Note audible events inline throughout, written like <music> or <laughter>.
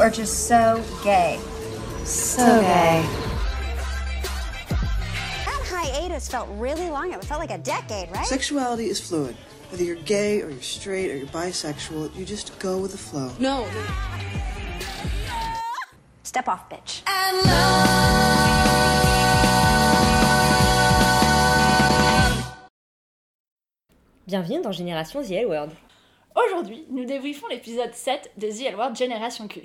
are just so gay. So gay. That hiatus felt really long. It felt like a decade, right? Sexuality is fluid. Whether you're gay or you're straight or you're bisexual, you just go with the flow. No. Step off, bitch. Bienvenue dans Génération The L World. Aujourd'hui, nous débriefons l'épisode 7 de The L Word Generation Q.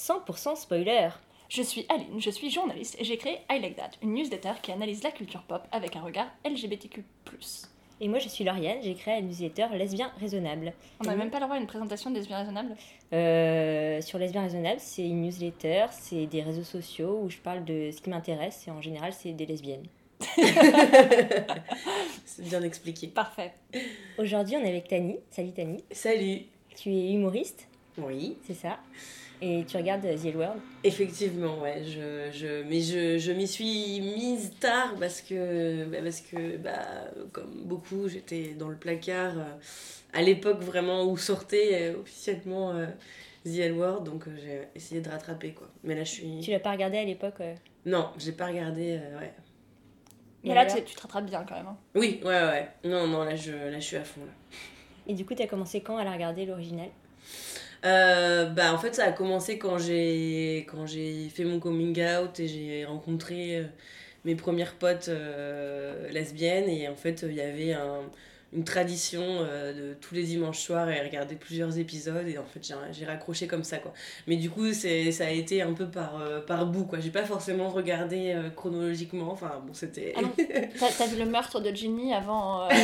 100% spoiler. Je suis Aline, je suis journaliste et j'ai créé I Like That, une newsletter qui analyse la culture pop avec un regard LGBTQ+. Et moi je suis Lauriane, j'ai créé la newsletter Lesbien Raisonnable. On n'a même pas le droit à une présentation des raisonnables? Euh, sur Lesbien Raisonnable, c'est une newsletter, c'est des réseaux sociaux où je parle de ce qui m'intéresse et en général c'est des lesbiennes. <laughs> C'est bien expliqué. Parfait. Aujourd'hui on est avec Tani. Salut Tani. Salut. Tu es humoriste, Oui, c'est ça? Et tu regardes The L World? effectivement, ouais. Je, je, mais je, je m'y suis mise tard parce que, bah, parce que bah, comme beaucoup, j'étais dans le placard euh, à l'époque vraiment où sortait euh, officiellement euh, The L Word, donc euh, j'ai essayé de rattraper quoi. Mais là, je suis. Tu l'as pas regardé à l'époque euh, Non, j'ai pas regardé, euh, ouais. Mais Et là, tu, tu te rattrapes bien quand même. hein. Oui, ouais, ouais. Non, non, là, je, là, je suis à fond là. Et du coup t'as commencé quand à la regarder l'original? Euh, bah en fait ça a commencé quand j'ai quand j'ai fait mon coming out et j'ai rencontré euh, mes premières potes euh, lesbiennes. Et en fait il y avait un- une tradition euh, de tous les dimanches soirs et regarder plusieurs épisodes et en fait j'ai raccroché comme ça quoi mais du coup c'est ça a été un peu par euh, par bout quoi j'ai pas forcément regardé euh, chronologiquement enfin bon c'était Ah. <laughs> T'as vu le meurtre de Ginny avant. <laughs>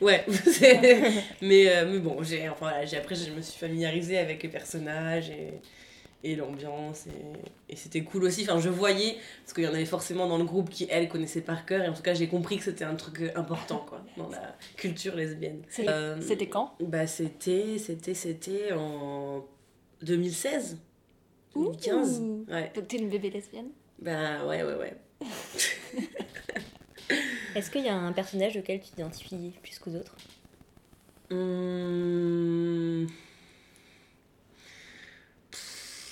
Ouais, <laughs> mais, mais bon, j'ai, enfin, voilà, j'ai, après je me suis familiarisée avec les personnages et, et l'ambiance et, et c'était cool aussi. Enfin, je voyais, parce qu'il y en avait forcément dans le groupe qui, elles, connaissaient par cœur et en tout cas j'ai compris que c'était un truc important quoi, dans la culture lesbienne. Euh, C'était quand? Bah c'était, c'était, c'était en 2016 2015 Ouh. Ouais, T'es une bébé lesbienne? Bah ouais, ouais, ouais. <laughs> Est-ce qu'il y a un personnage auquel tu t'identifies plus qu'aux autres? Hum.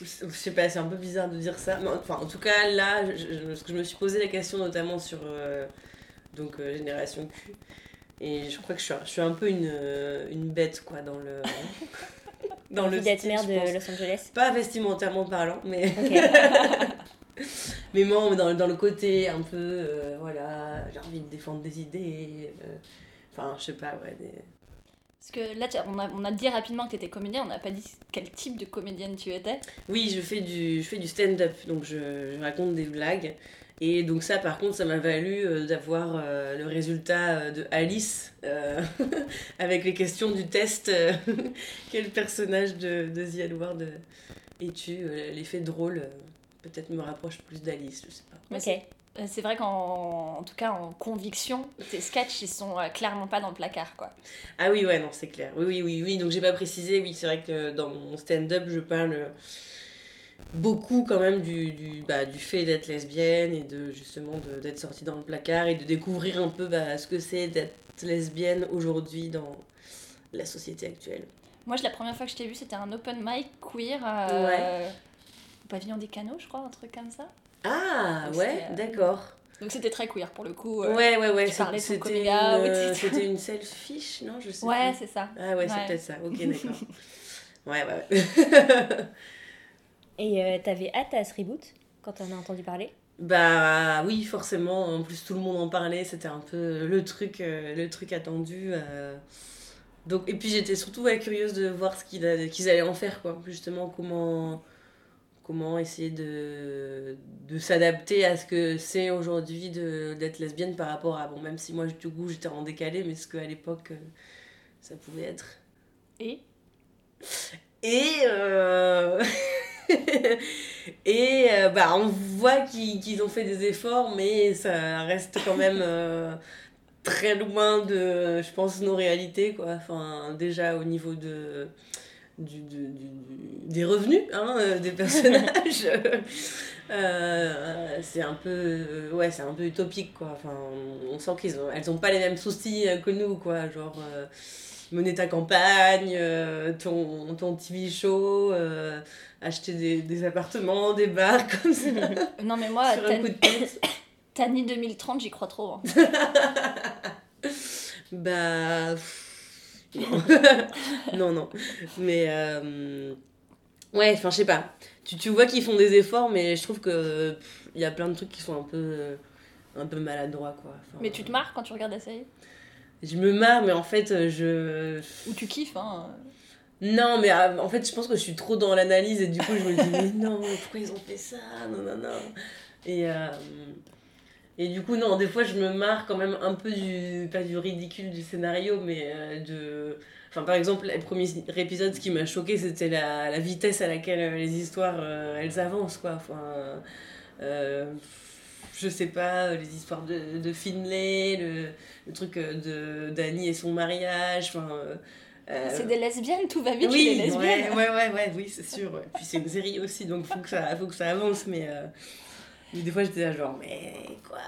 Je sais pas, c'est un peu bizarre de dire ça. Mais enfin, en tout cas, là, je, je- me suis posé la question notamment sur euh, donc, euh, Génération Q. Et je crois que je suis, un- je suis un peu une, euh, une bête, quoi, dans le. <laughs> dans le style, mère de. Los Angeles Pas vestimentairement parlant, mais. Ok. <laughs> mais mais dans, dans le côté un peu. euh, voilà, j'ai envie de défendre des idées. Enfin, je sais pas, ouais. Des... Parce que là, tu- on a, on a dit rapidement que t'étais comédienne, on n'a pas dit quel type de comédienne tu étais. Oui, je fais du, je fais du stand-up, donc je, je raconte des blagues. Et donc ça, par contre, ça m'a valu euh, d'avoir euh, le résultat euh, de Alice euh, <laughs> avec les questions du test. euh, <laughs> quel personnage de, de The Edward es-tu L'effet drôle peut-être me rapproche plus d'Alice, je sais pas. Mais Ok. C'est- euh, C'est vrai qu'en en tout cas, en conviction, tes sketchs, ils sont euh, clairement pas dans le placard, quoi. Ah oui, ouais, non, c'est clair. Oui, oui, oui, oui. Donc j'ai pas précisé, oui, c'est vrai que dans mon stand-up, je parle euh, beaucoup quand même du, du, bah, du fait d'être lesbienne et de justement de- d'être sortie dans le placard et de découvrir un peu bah, ce que c'est d'être lesbienne aujourd'hui dans la société actuelle. Moi, la première fois que je t'ai vu, c'était un open mic queer euh, Ouais. au pavillon des canaux, je crois, un truc comme ça. Ah, Donc ouais, euh, d'accord. Donc c'était très queer pour le coup. euh. Ouais, ouais, ouais. ton C'était une, euh, c'était une selfish, non Je sais Ouais, c'est ça. Ah ouais, c'est peut-être ça. Ok, <laughs> d'accord. ouais, ouais, ouais. Et euh, t'avais hâte à ce reboot quand t'en as entendu parler? Bah oui, forcément. En plus, tout le monde en parlait. C'était un peu le truc, euh, le truc attendu. euh. Donc, et puis, j'étais surtout ouais, curieuse de voir ce qu'ils qu'ils allaient en faire, quoi. Justement, comment, comment essayer de, de s'adapter à ce que c'est aujourd'hui d'être lesbienne par rapport à. Bon, même si moi, du coup, j'étais en décalé, mais ce qu'à l'époque, euh, ça pouvait être. Et? Et, euh, <laughs> et euh, bah, on voit qu'ils qu'ils ont fait des efforts, mais ça reste quand même euh, très loin de, je pense, nos réalités. Quoi. Enfin, déjà au niveau de, du, du- du- des revenus hein, euh, des personnages. <laughs> Euh, c'est un peu euh, ouais c'est un peu utopique quoi enfin on, on sent qu'ils ont elles ont pas les mêmes soucis euh, que nous quoi genre euh, mener ta campagne, euh, ton, ton TV show, euh, acheter des, des appartements, des bars <laughs> comme ça, Non, mais moi, sur un Tan- coup de tête. <coughs> Tani 2030, j'y crois trop. hein. <laughs> Bah. pff, Non. <laughs> non, non. Mais. euh, Ouais, enfin, je sais pas. Tu, tu vois qu'ils font des efforts, mais je trouve que il y a plein de trucs qui sont un peu. euh, un peu maladroits, quoi. Enfin, Mais tu te marres quand tu regardes la série? Je me marre, mais en fait, euh, je. Ou tu kiffes, hein Non, mais en fait, je pense que je suis trop dans l'analyse et du coup, je me dis, mais non, pourquoi ils ont fait ça? Non, non, non. Et, euh, et du coup, non, des fois, je me marre quand même un peu du. Pas du ridicule du scénario, mais euh, de. Enfin, par exemple, le premier épisode, ce qui m'a choqué, c'était la, la vitesse à laquelle euh, les histoires, euh, elles avancent, quoi. Enfin. euh, je sais pas, les histoires de, de Finlay, le, le truc de d'Annie et son mariage, enfin. euh, C'est des lesbiennes, tout va vite chez oui, les lesbiennes. ouais, ouais, ouais, ouais, oui, c'est sûr. Puis c'est une série aussi, donc faut que ça, faut que ça avance, mais, euh, des fois j'étais là genre, mais quoi?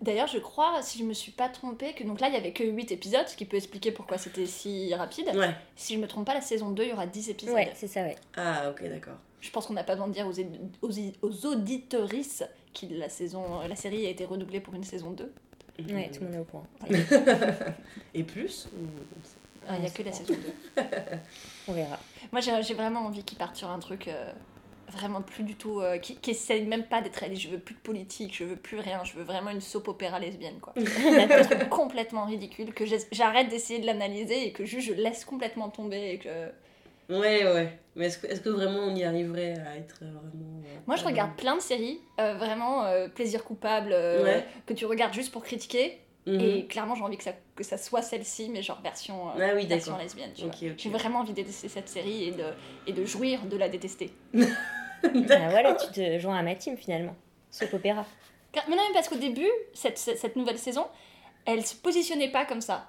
D'ailleurs, je crois, si je me suis pas trompée, que donc là, il y avait que 8 épisodes, ce qui peut expliquer pourquoi c'était si rapide. Ouais. Si je me trompe pas, la saison 2, il y aura 10 épisodes. Ouais, c'est ça, ouais. Ah, ok, d'accord. Je pense qu'on n'a pas besoin de dire aux, aux, aux auditorices que la, saison, la série a été redoublée pour une saison 2. Ouais, tout le monde est au courant. <laughs> Et plus ou- Ah, Il n'y a que la saison 2. <laughs> On verra. Moi, j'ai j'ai vraiment envie qu'ils partent sur un truc euh, vraiment plus du tout. euh, qui, qui essaye même pas d'être réaliste. Je veux plus de politique, je veux plus rien. Je veux vraiment une soap opéra lesbienne, quoi. <laughs> un truc complètement ridicule que j'arrête d'essayer de l'analyser et que juste je laisse complètement tomber. Et que... Ouais, ouais. Mais est-ce que, est-ce que vraiment on y arriverait à être vraiment. euh, Moi, je regarde plein de séries, euh, vraiment plaisir coupable, Ouais. que tu regardes juste pour critiquer. Mhm. Et clairement, j'ai envie que ça, que ça soit celle-ci, mais genre version, euh, Ah oui, version lesbienne. J'ai vraiment envie de détester cette série et de, et de jouir de la détester. <laughs> Ah, voilà, tu te joins à ma team finalement. Soap opéra. Car- Mais non, mais parce qu'au début, cette, cette, cette nouvelle saison, elle se positionnait pas comme ça.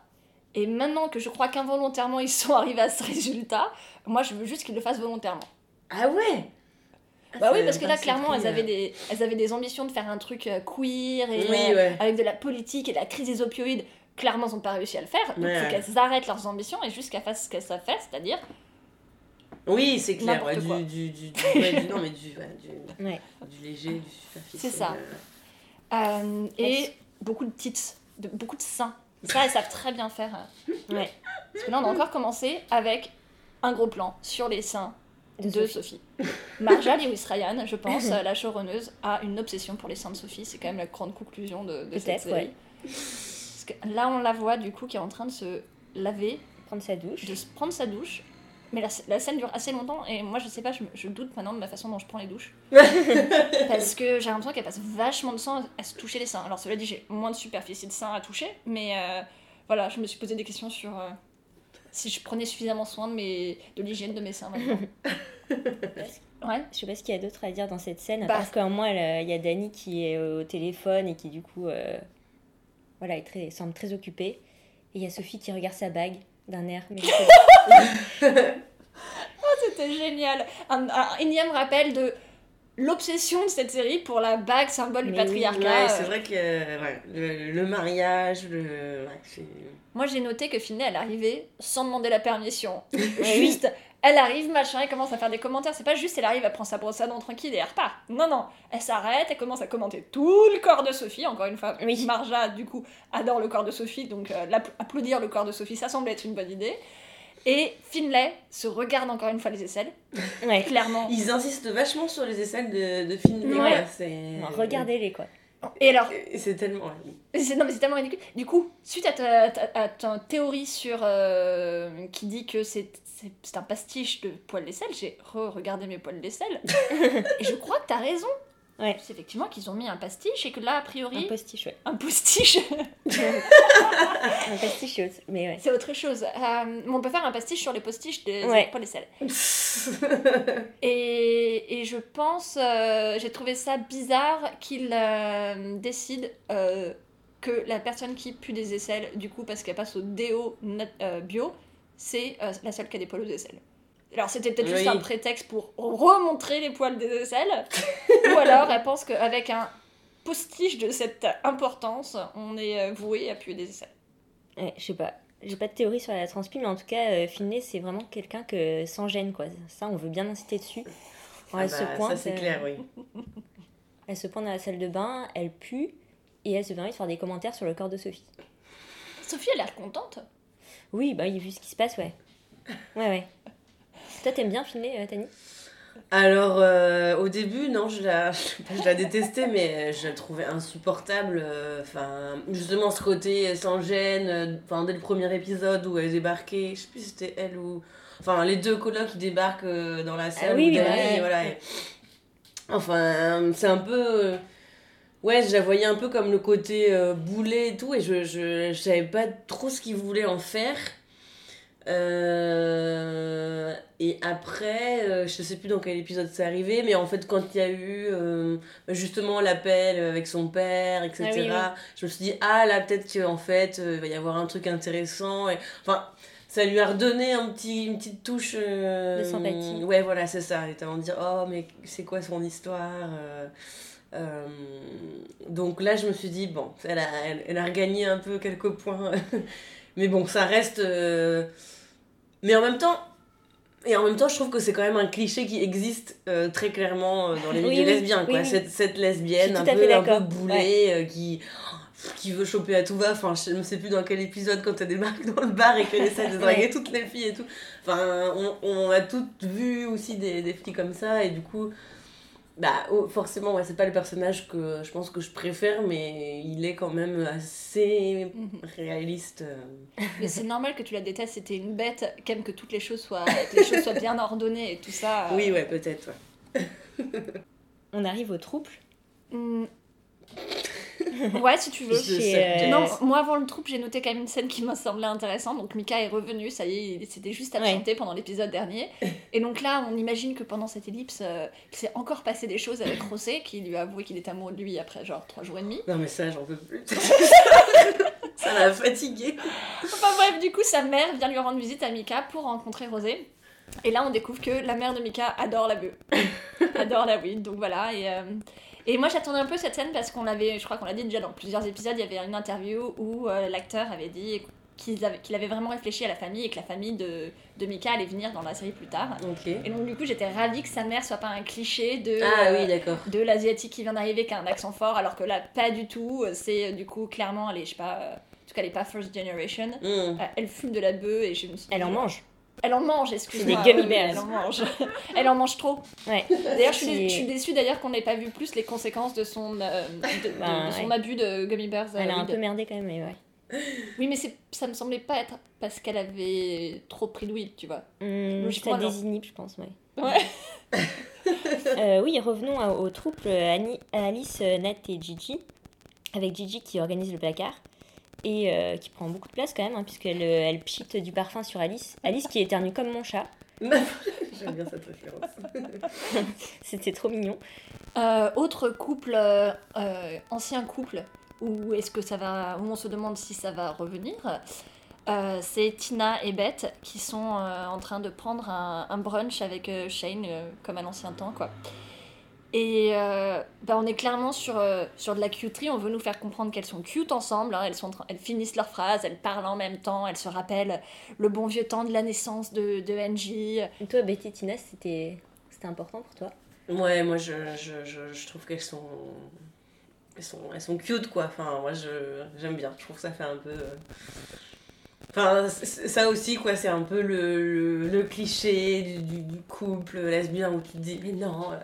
Et maintenant que je crois qu'involontairement ils sont <laughs> arrivés à ce résultat, moi je veux juste qu'ils le fassent volontairement. Ah ouais? Bah oui, parce que là clairement elles avaient, euh. des, elles avaient des ambitions de faire un truc euh, queer et Oui, euh, ouais. avec de la politique et de la crise des opioïdes. Clairement, elles n'ont pas réussi à le faire. Donc il Ouais, faut ouais. qu'elles arrêtent leurs ambitions et juste qu'elles fassent ce qu'elles savent faire, c'est-à-dire Oui, c'est clair. Ouais, du, du, non, mais <laughs> du, léger, du superficiel. C'est ça. euh. et beaucoup de tits, de, beaucoup de seins. Ça, elles savent très bien faire. <laughs> Ouais. Parce que là, on a encore commencé avec un gros plan sur les seins De de, Sophie. <laughs> Marja Lewis Ryan, je pense, <laughs> la showrunneuse, a une obsession pour les seins de Sophie. C'est quand même la grande conclusion de, de cette série. ouais. Parce que là, on la voit du coup qui est en train de se laver, Prendre sa douche. de se prendre sa douche. Mais la, la scène dure assez longtemps et moi je sais pas, je, je doute maintenant de ma façon dont je prends les douches. <laughs> Parce que j'ai l'impression qu'elle passe vachement de temps à se toucher les seins. Alors cela dit, j'ai moins de superficie de seins à toucher, mais euh, voilà, je me suis posé des questions sur euh, si je prenais suffisamment soin de, mes, de l'hygiène de mes seins maintenant. <laughs> Ouais. Je sais pas ce qu'il y a d'autre à dire dans cette scène, à Bah, part qu'à un moment, elle, euh, il y a Dani qui est au téléphone et qui, du coup, euh, voilà, est très, semble très occupée. Et il y a Sophie qui regarde sa bague d'un air. Mais <laughs> C'était génial. Un, un énième rappel de l'obsession de cette série pour la bague symbole du Mais patriarcat. Ouais, Euh, c'est vrai que ouais, le, le mariage, le. Ouais. Moi j'ai noté que Finlay elle arrivait sans demander la permission. <laughs> juste, elle arrive, machin, elle commence à faire des commentaires. C'est pas juste elle arrive, elle prend sa brosse à dents tranquille et elle repart. Non, non, elle s'arrête, elle commence à commenter tout le corps de Sophie. Encore une fois, Oui. Marja du coup adore le corps de Sophie, donc euh, applaudir le corps de Sophie, ça semble être une bonne idée. Et Finlay se regarde encore une fois les aisselles, ouais. clairement. Ils insistent vachement sur les aisselles de. Ouais. c'est... Regardez-les, quoi. Et alors, C'est tellement. Non mais c'est tellement ridicule. Du coup, suite à ta, ta- à ta théorie sur euh, qui dit que c'est c'est- c'est un pastiche de poils d'aisselle, j'ai re-regardé mes poils d'aisselle <laughs> et je crois que t'as raison. Ouais. C'est effectivement qu'ils ont mis un pastiche et que là a Un priori postiche, ouais. un postiche <laughs> Un pastiche, mais ouais. c'est autre chose. Euh, on peut faire un pastiche sur les postiches des Ouais. poils d'aisselle. <laughs> Et, et je pense, euh, j'ai trouvé ça bizarre qu'il euh, décide euh, que la personne qui pue des aisselles, du coup, parce qu'elle passe au déo euh, bio, c'est la seule qui a des poils aux aisselles. Alors c'était peut-être juste un prétexte pour remontrer les poils des aisselles, <laughs> ou alors elle pense qu'avec un postiche de cette importance, on est euh, voué à puer des aisselles. Ouais, je sais pas. j'ai pas de théorie sur la transpi, mais en tout cas, euh, Finlay, c'est vraiment quelqu'un que sans gêne, quoi. Ça, on veut bien insister dessus. Ah elle bah, se pointe, ça c'est euh, clair, oui. <laughs> Elle se pointe dans la salle de bain, elle pue, et elle se permet de faire des commentaires sur le corps de Sophie. Sophie a l'air contente. Oui, bah, vu ce qui se passe, ouais. Ouais, ouais. Toi, t'aimes bien Finlay, euh, Tani? Alors, euh, au début, non, je la, <laughs> je la détestais, mais je la trouvais insupportable. euh, Enfin, justement, ce côté sans gêne, euh, enfin, dès le premier épisode où elle débarquait, je sais plus si c'était elle ou. Enfin, les deux colocs qui débarquent euh, dans la salle. oui, où oui, ouais. voilà. et- Enfin, c'est un peu. euh, Ouais, je la voyais un peu comme le côté euh, boulet et tout, et je, je, je savais pas trop ce qu'il voulait en faire. Euh, et après, euh, je sais plus dans quel épisode c'est arrivé, mais en fait, quand il y a eu euh, justement l'appel avec son père, etc., Ah oui, oui. je me suis dit, ah là, peut-être qu'en fait, euh, il va y avoir un truc intéressant. Et, enfin, ça lui a redonné un petit, une petite touche De sympathie. Ouais, voilà, c'est ça. Et de dire, oh, mais c'est quoi son histoire euh, donc là, je me suis dit, bon, elle a, elle, elle a regagné un peu quelques points. <laughs> mais bon, ça reste. euh, Mais en même temps. Et en même temps, je trouve que c'est quand même un cliché qui existe euh, très clairement euh, dans les milieux oui, lesbiens. quoi. oui. Cette, lesbienne un peu, un peu boulée euh, qui, qui veut choper à tout va. Enfin, je ne sais plus dans quel épisode quand elle débarque dans le bar et qu'elle essaie de <laughs> draguer Ouais. toutes les filles et tout. Enfin, on, on a toutes vu aussi des, des filles comme ça et du coup, bah, oh, forcément, ouais, c'est pas le personnage que je pense que je préfère, mais il est quand même assez Mhm. réaliste. euh. <laughs> Mais c'est normal que tu la détestes, c'était une bête qui aime que toutes les choses soient, <laughs> que les choses soient bien ordonnées et tout ça. euh, Oui, ouais, peut-être. ouais. <laughs> On arrive au trouble? hmm. <laughs> Ouais, si tu veux. Chez, euh, Non, moi avant le troupe, j'ai noté quand même une scène qui m'a semblé intéressante. Donc Mika est revenu, ça y est, il s'était juste absenté pendant l'épisode dernier. Et donc là, on imagine que pendant cette ellipse, euh, il s'est encore passé des choses avec Rosé, qui lui a avoué qu'il était amoureux de lui après genre trois jours et demi. Non, mais ça, j'en peux plus. <laughs> ça m'a fatiguée. Enfin bref, du coup, sa mère vient lui rendre visite à Mika pour rencontrer Rosé. Et là, on découvre que la mère de Mika adore la bœuf. <laughs> adore la weed, donc voilà. Et, euh, et moi, j'attendais un peu cette scène parce qu'on l'avait, je crois qu'on l'a dit déjà dans plusieurs épisodes, il y avait une interview où euh, l'acteur avait dit qu'il avait, qu'il avait vraiment réfléchi à la famille et que la famille de, de Mika allait venir dans la série plus tard. Ok. Et donc, du coup, j'étais ravie que sa mère soit pas un cliché de. Ah euh, oui, d'accord. de l'asiatique qui vient d'arriver qui a un accent fort alors que là pas du tout c'est euh, du coup clairement elle est je sais pas euh, en tout cas elle est pas first generation Hmm. Euh, elle fume de la bœuf et je me suis Elle en dit, mange. Elle en mange excuse-moi C'est des gummy bears. elle en mange <laughs> elle en mange trop Ouais. d'ailleurs je suis, je déçue d'ailleurs qu'on n'ait pas vu plus les conséquences de son euh, de, de- Bah, de son ouais. abus de gummy bears euh, Elle a un weed. peu merdé quand même, mais ouais. oui mais c'est ça me semblait pas être parce qu'elle avait trop pris de weed tu vois Hum, Logiquement, ça désinhibe, je pense, ouais. ouais <laughs> Euh, oui, revenons à- au trouble Annie, Alice, euh, Nat et Gigi. Avec Gigi qui organise le placard. Et euh, qui prend beaucoup de place quand même, hein, puisqu'elle euh, elle pchite du parfum sur Alice. Alice qui éternue comme mon chat. <laughs> J'aime bien cette référence. <laughs> C'était trop mignon. Euh, autre couple, euh, ancien couple, où est-ce que ça va, où on se demande si ça va revenir, euh, c'est Tina et Beth qui sont euh, en train de prendre un, un brunch avec euh, Shane, euh, comme à l'ancien temps, quoi. Et euh, bah, on est clairement sur, euh, sur de la cuterie, on veut nous faire comprendre qu'elles sont cute ensemble, hein, elles, sont, elles finissent leurs phrases, elles parlent en même temps, elles se rappellent le bon vieux temps de la naissance de, de Angie. Et toi, Betty et Tina, c'était c'était important pour toi? Ouais, moi je, je, je, je trouve qu'elles sont, elles sont. Elles sont cute quoi. Enfin, moi je, j'aime bien. Je trouve que ça fait un peu. Euh, Enfin, ça aussi quoi, c'est un peu le, le, le cliché du, du, du couple lesbien où tu te dis, mais non, euh,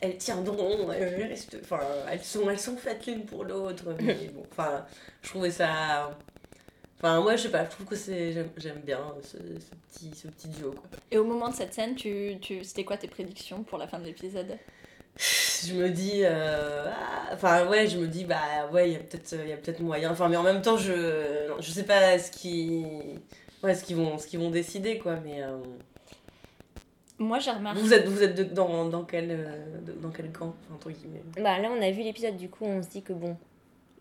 elles tiendront, elles, restent- enfin, elles, sont, elles sont faites l'une pour l'autre. Mais <laughs> bon, enfin, je trouvais ça. Enfin, moi je sais pas, je trouve que c'est. J'aime, j'aime bien ce, ce, petit, ce petit duo quoi. Et au moment de cette scène, tu, tu, c'était quoi tes prédictions pour la fin de l'épisode? Je me dis euh, ah, enfin ouais je me dis bah ouais il y a peut-être il y a peut-être moyen enfin mais en même temps je je sais pas ce qui ouais ce qu'ils vont ce qu'ils vont décider quoi mais euh, Moi, j'ai remarqué. vous êtes vous êtes de- dans, dans quel euh, dans quel camp entre guillemets? Bah là, on a vu l'épisode, du coup, on se dit que bon.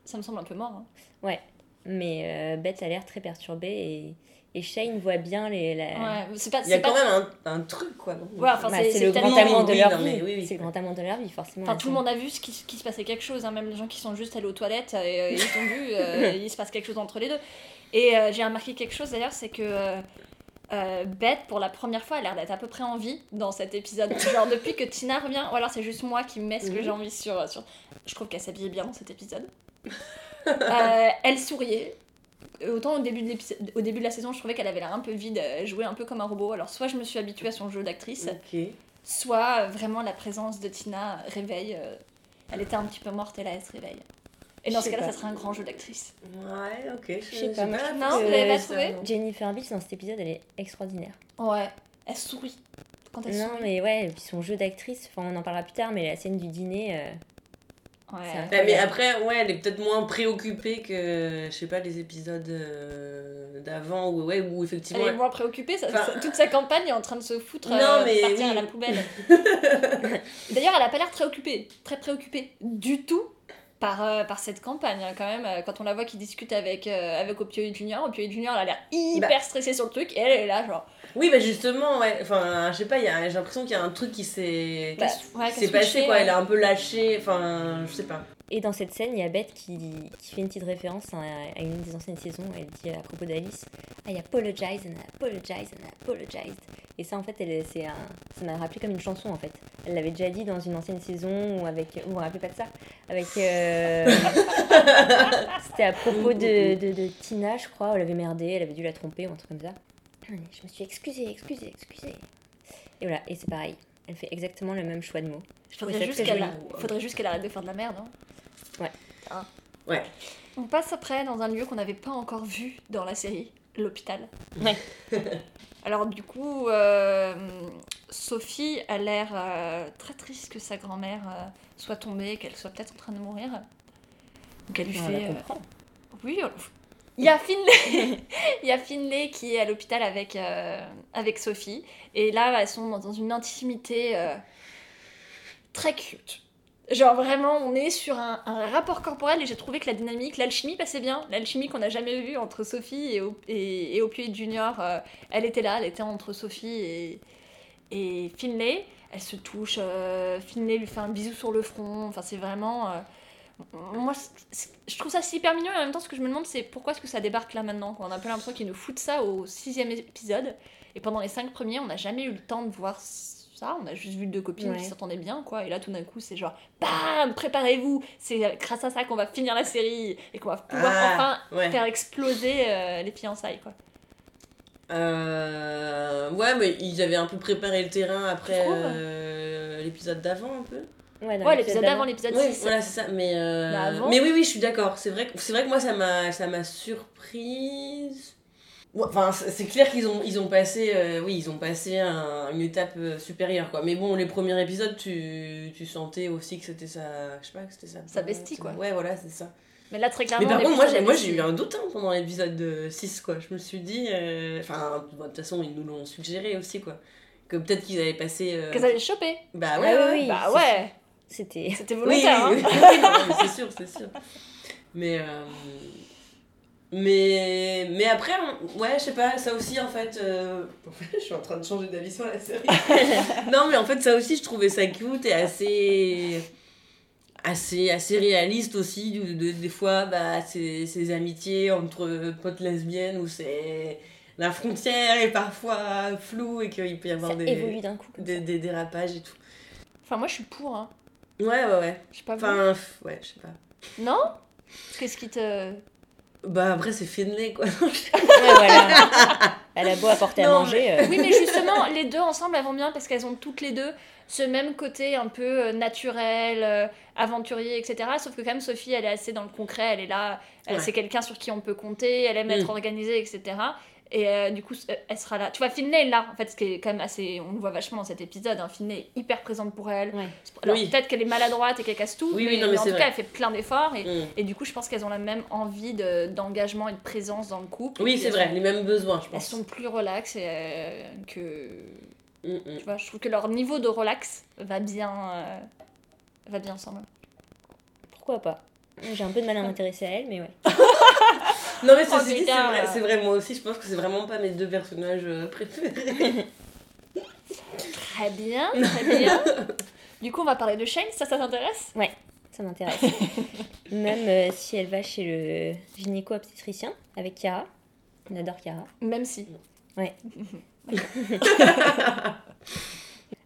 Ça me semble un peu mort. hein. Ouais. Mais euh, Beth a l'air très perturbée et, et Shane voit bien les. La... Ouais, c'est pas. il y a quand pas- même un, un truc quoi non Ouais, enfin, Bah, c'est- le grand amour de Oui, leur non, vie. mais oui, oui. C'est le grand amour de leur vie, forcément. Enfin, tout le monde a vu ce qui, qu'il se passait quelque chose, hein, même les gens qui sont juste allés aux toilettes, et, euh, ils ont vu, euh, <laughs> il se passe quelque chose entre les deux. Et euh, j'ai remarqué quelque chose d'ailleurs, c'est que euh, euh, Beth, pour la première fois, a l'air d'être à peu près en vie dans cet épisode. <laughs> Genre depuis que Tina revient, ou alors c'est juste moi qui mets ce que j'ai envie sur, sur. Je trouve qu'elle s'habillait bien dans cet épisode. <laughs> Euh, elle souriait. Autant au début, de l'épisode- au début de la saison, je trouvais qu'elle avait l'air un peu vide, elle jouait un peu comme un robot. Alors soit je me suis habituée à son jeu d'actrice, soit euh, vraiment la présence de Tina réveille. euh, elle était un petit peu morte et là elle se réveille. Et dans ce cas-là, ça serait un grand jeu d'actrice. Ouais, ok. Je sais pas, moi, Non, vous l'avez pas trouvé Jennifer Beals dans cet épisode, elle est extraordinaire. Ouais, elle sourit. Quand elle Non, sourit. mais ouais, et puis son jeu d'actrice, enfin on en parlera plus tard, mais la scène du dîner, euh, Ouais. Ouais, mais après, ouais, elle est peut-être moins préoccupée que, je sais pas, les épisodes euh, d'avant, où, ouais, où effectivement. Elle est moins préoccupée, ça- Enfin- toute sa campagne est en train de se foutre, Non, euh, mais partir oui. à la poubelle. <laughs> D'ailleurs, elle a pas l'air très occupée, très préoccupée du tout par, euh, par cette campagne. hein, quand même, euh, quand on la voit qui discute avec, euh, avec Opioid Junior, Opioid Junior elle a l'air hyper Bah. stressée sur le truc et elle est là, genre. Oui, bah justement, ouais. Enfin, je sais pas, il y a- j'ai l'impression qu'il y a un truc qui s'est. Bah, ouais, passé, quoi. Elle a un peu lâché, enfin, je sais pas. Et dans cette scène, il y a Beth qui, qui fait une petite référence à, à une des anciennes saisons. Elle dit à propos d'Alice I apologize and I apologize and I apologized. Et ça, en fait, elle, c'est ça m'a rappelé comme une chanson, en fait. Elle l'avait déjà dit dans une ancienne saison, ou avec. Vous vous rappelez pas de ça? Avec. euh, <laughs> C'était à propos de, de, de Tina, je crois. Elle avait merdé, elle avait dû la tromper ou un truc comme ça. Je me suis excusée, excusée, excusée. Et voilà, et c'est pareil. Elle fait exactement le même choix de mots. Je Faudrait juste, qu'elle joli. faudrait juste qu'elle arrête de faire de la merde. hein. Ouais. Hein. Ouais. On passe après dans un lieu qu'on n'avait pas encore vu dans la série, l'hôpital. Ouais. <laughs> Alors du coup, euh, Sophie a l'air euh, très triste que sa grand-mère euh, soit tombée, qu'elle soit peut-être en train de mourir. Donc elle lui On fait... la euh, comprend. oui, on- il y a Finlay, <laughs> il y a Finlay qui est à l'hôpital avec, euh, avec Sophie. Et là, elles sont dans une intimité euh, très cute. Genre vraiment, on est sur un, rapport corporel et j'ai trouvé que la dynamique, l'alchimie passait bien. L'alchimie qu'on n'a jamais vue entre Sophie et, et, et Opioid Junior, euh, elle était là, elle était entre Sophie et, et Finlay. Elle se touche, Finlay lui fait un bisou sur le front. Enfin, c'est vraiment. Moi, je trouve ça super mignon et en même temps, ce que je me demande, c'est pourquoi est-ce que ça débarque là maintenant quoi. On a un peu l'impression qu'ils nous foutent ça au sixième épisode. Et pendant les cinq premiers, on n'a jamais eu le temps de voir ça. On a juste vu deux copines Ouais. qui s'entendaient bien, quoi. Et là, tout d'un coup, c'est genre, bam, préparez-vous. C'est grâce à ça qu'on va finir la série et qu'on va pouvoir Ah, enfin ouais. faire exploser euh, les fiançailles, quoi. Euh, ouais, mais ils avaient un peu préparé le terrain après euh, l'épisode d'avant, un peu. Ouais, Ouais, l'épisode d'avant, l'épisode Oui, 6. voilà, c'est ça. Mais, euh, Bah, avant- mais oui, oui, je suis d'accord. C'est vrai, que- c'est vrai que moi, ça m'a, ça m'a surprise. Ouais, Enfin, c'est clair qu'ils ont, ils ont passé, euh, oui, ils ont passé un- une étape euh, supérieure, quoi. Mais bon, les premiers épisodes, tu, tu sentais aussi que c'était sa, je sais pas, que c'était sa. Sa bestie, quoi. Ouais, voilà, c'est ça. Mais là, très Mais clairement. par on est contre, moi, j'ai, moi, j'ai eu un doute hein, pendant l'épisode de 6, quoi. Je me suis dit, euh, enfin, de toute façon, ils nous l'ont suggéré aussi, quoi. Que peut-être qu'ils avaient passé. euh, Qu'elles allaient choper. Bah ouais, Ah oui, ouais, oui. Bah ouais, C'était. c'était Oui, oui, volontaire. oui, hein. <laughs> oui, non, mais c'est sûr, c'est sûr. Mais, euh, mais, mais après, on- ouais, je sais pas, ça aussi en fait. euh, en fait, je suis en train de changer d'avis sur la série. <laughs> non, mais en fait, ça aussi, je trouvais ça cute et assez. Assez, assez réaliste aussi, de, de- des fois, bah, ces, ces amitiés entre potes lesbiennes où c'est. La frontière est parfois floue et qu'il peut y avoir Ça des, évolue d'un coup. comme des, des dérapages et tout. Enfin, moi, je suis pour. Hein. Ouais, ouais, ouais. Je sais pas. Enfin, pff, ouais, je sais pas. Non? Qu'est-ce qui te. Bah après c'est Finlay quoi. <laughs> Ouais, voilà. Elle a beau apporter à manger. euh, Oui, mais justement, les deux ensemble, elles vont bien parce qu'elles ont toutes les deux ce même côté un peu euh, naturel, euh, aventurier, etc. Sauf que quand même, Sophie, elle est assez dans le concret, elle est là, Ouais. c'est quelqu'un sur qui on peut compter, elle aime être Mm. organisée, etc. Et euh, du coup, euh, elle sera là. Tu vois, Finlay est là, en fait, ce qui est quand même assez. On le voit vachement dans cet épisode. Hein. Finlay est hyper présente pour elle. Ouais. Alors, Oui. peut-être qu'elle est maladroite et qu'elle casse tout, Oui, mais, oui, non, mais mais en tout vrai. cas, elle fait plein d'efforts. Et, Mm. et du coup, je pense qu'elles ont la même envie de- d'engagement et de présence dans le couple. Oui c'est elles vrai, sont- les mêmes besoins je Elles pense. sont plus relax et euh, que Mm, mm. tu vois, je trouve que leur niveau de relax va bien, euh, va bien ensemble. Pourquoi pas? J'ai un peu de mal à m'intéresser à elle, mais ouais. <laughs> Non mais ceci dit c'est vrai, c'est vrai moi aussi je pense que c'est vraiment pas mes deux personnages euh, préférés. <laughs> Très bien, très bien. <laughs> du coup, on va parler de Shane, ça, ça t'intéresse? Ça m'intéresse. <laughs> Même euh, si elle va chez le gynéco-obstétricien avec Chiara. On adore Kiara. Même si.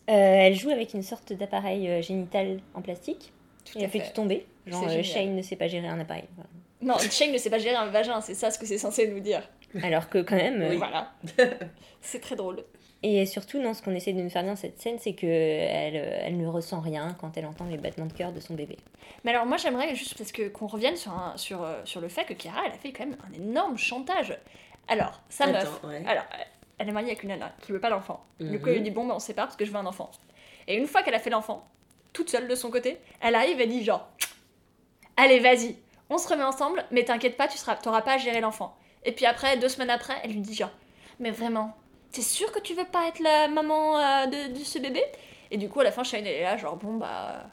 Euh, elle joue avec une sorte d'appareil euh, génital en plastique. Tout Et elle fait fait. tout tomber. Genre, euh. Shane ne sait pas gérer un appareil. Voilà. Non, Shane ne sait pas gérer un vagin, c'est ça ce que c'est censé nous dire. Alors que quand même... euh, Voilà. <laughs> c'est très drôle. Et surtout, non, ce qu'on essaie de nous faire dire dans cette scène, c'est qu'elle elle ne ressent rien quand elle entend les battements de cœur de son bébé. Mais alors moi j'aimerais juste parce que qu'on revienne sur, un, sur, euh, sur le fait que Chiara elle a fait quand même un énorme chantage. Alors, sa meuf, Attends, ouais. alors euh, elle est mariée avec une nana qui veut pas d'enfant. Du coup Mhm. elle lui dit bon bah on sépare parce que je veux un enfant. Et une fois qu'elle a fait l'enfant, toute seule de son côté, elle arrive et dit genre allez vas-y, on se remet ensemble, mais t'inquiète pas tu seras t'auras pas à gérer l'enfant. Et puis après deux semaines après elle lui dit genre mais vraiment t'es sûre que tu veux pas être la maman euh, de, de ce bébé? Et du coup à la fin Shane elle est là genre bon bah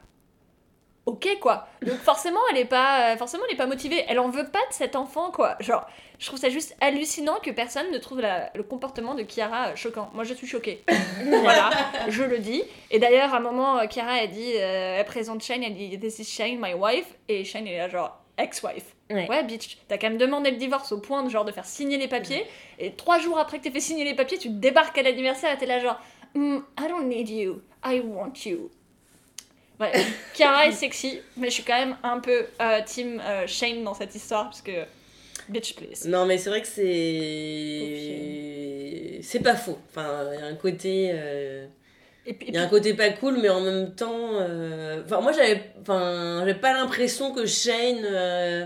ok quoi. Donc forcément elle est pas euh, forcément elle est pas motivée. Elle en veut pas de cet enfant quoi. Genre je trouve ça juste hallucinant que personne ne trouve la- le comportement de Kiara euh, choquant. Moi je suis choquée. <laughs> voilà, je le dis. Et d'ailleurs à un moment Kiara elle dit euh, elle présente Shane elle dit this is Shane my wife et Shane elle est là genre ex-wife. Ouais. Ouais, bitch, t'as quand même demandé le divorce au point de genre de faire signer les papiers, et trois jours après que t'aies fait signer les papiers, tu débarques à l'anniversaire et t'es là genre, Hmm, I don't need you, I want you. Ouais, <laughs> Kiara est sexy, mais je suis quand même un peu euh, team euh, Shane dans cette histoire, parce que, bitch please. Non, mais c'est vrai que c'est. C'est pas faux. Enfin, il y a un côté. euh, Il y a un côté pas cool, mais en même temps. euh, Enfin, moi, j'avais enfin, pas l'impression que Shane euh,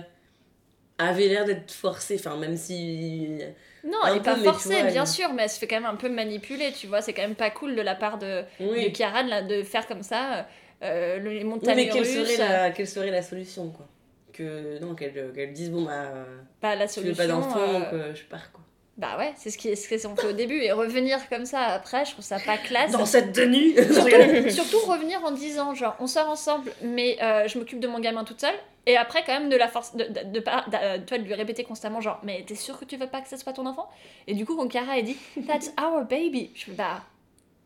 avait l'air d'être forcé. Enfin, même si. non, un elle est peu, pas forcée, vois, bien elle- sûr, mais elle se fait quand même un peu manipuler, tu vois, c'est quand même pas cool de la part de, Oui. Kiara de, la- de faire comme ça, euh, les Oui, montagnes mais quelle russes, serait, la, quelle serait la solution, quoi? Que, Non, qu'elle qu'elle dise, bon, bah. euh, bah, la Je veux solution... pas d'enfant, euh, donc euh, je pars, quoi. Bah ouais, c'est ce qui- ce qu'on fait au début. Et revenir comme ça après, je trouve ça pas classe. Dans cette tenue <laughs> Surtout, surtout revenir en disant genre on sort ensemble, mais euh, je m'occupe de mon gamin toute seule. Et après, quand même, de la force, de, de, de, d'a- euh, toi, de lui répéter constamment, genre, mais t'es sûr que tu veux pas que ça soit ton enfant? Et du coup, quand Kara elle dit, That's our baby, je fais, bah.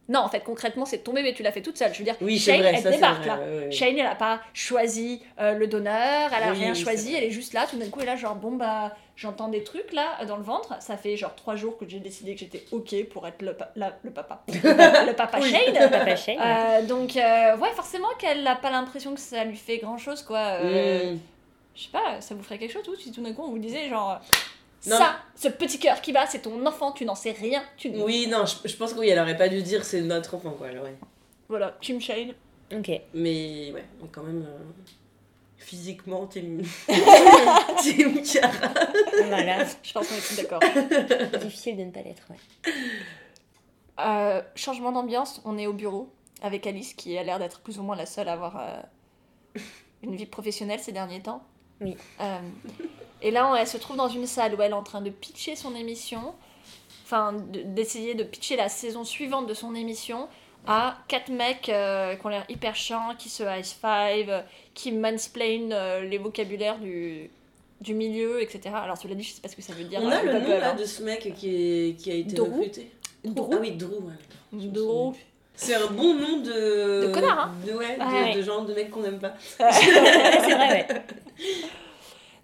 Non, en fait, concrètement, c'est ton bébé, tu l'as fait toute seule. Je veux dire, Oui, Shane, vrai, elle ça, débarque là. Shane, elle a pas choisi euh, le donneur, elle a Oui, rien choisi, elle est juste là, tout d'un coup, elle est là, genre, bon, bah, j'entends des trucs là dans le ventre. Ça fait genre trois jours que j'ai décidé que j'étais ok pour être le, pa- la- le papa. <laughs> le papa Shane. Papa Shane. Euh, donc, euh, ouais, forcément qu'elle n'a pas l'impression que ça lui fait grand chose, quoi. Euh, Mm. Je sais pas, ça vous ferait quelque chose, vous, si tout d'un coup on vous disait, genre, Non. ça, ce petit cœur qui bat, c'est ton enfant, tu n'en sais rien, tu Oui, non, je, je pense que oui, elle aurait pas dû dire c'est notre enfant, quoi. aurait- Voilà, Team Shane. Ok. Mais ouais, mais quand même. euh, Physiquement, t'es. t'es une Chiara. Voilà. <laughs> Je pense qu'on est tous d'accord. Difficile de ne pas l'être, ouais. Euh, changement d'ambiance, on est au bureau avec Alice qui a l'air d'être plus ou moins la seule à avoir euh, une vie professionnelle ces derniers temps. Oui. Et là, elle se trouve dans une salle où elle est en train de pitcher son émission, enfin de- d'essayer de pitcher la saison suivante de son émission à quatre mecs euh, qui ont l'air hyper chiants, qui se high five, euh, qui mansplain euh, les vocabulaires du, du milieu, etc. Alors, cela dit, je sais pas ce que ça veut dire. On a euh, le nom là de ce mec qui, est, qui a été Drew recruté. Drew. Ah oui, Drew. ouais. Drew. C'est un bon nom de. De connard, hein. de, ouais, de, Ouais. de genre de mec qu'on aime pas. <laughs> C'est vrai, ouais. <laughs>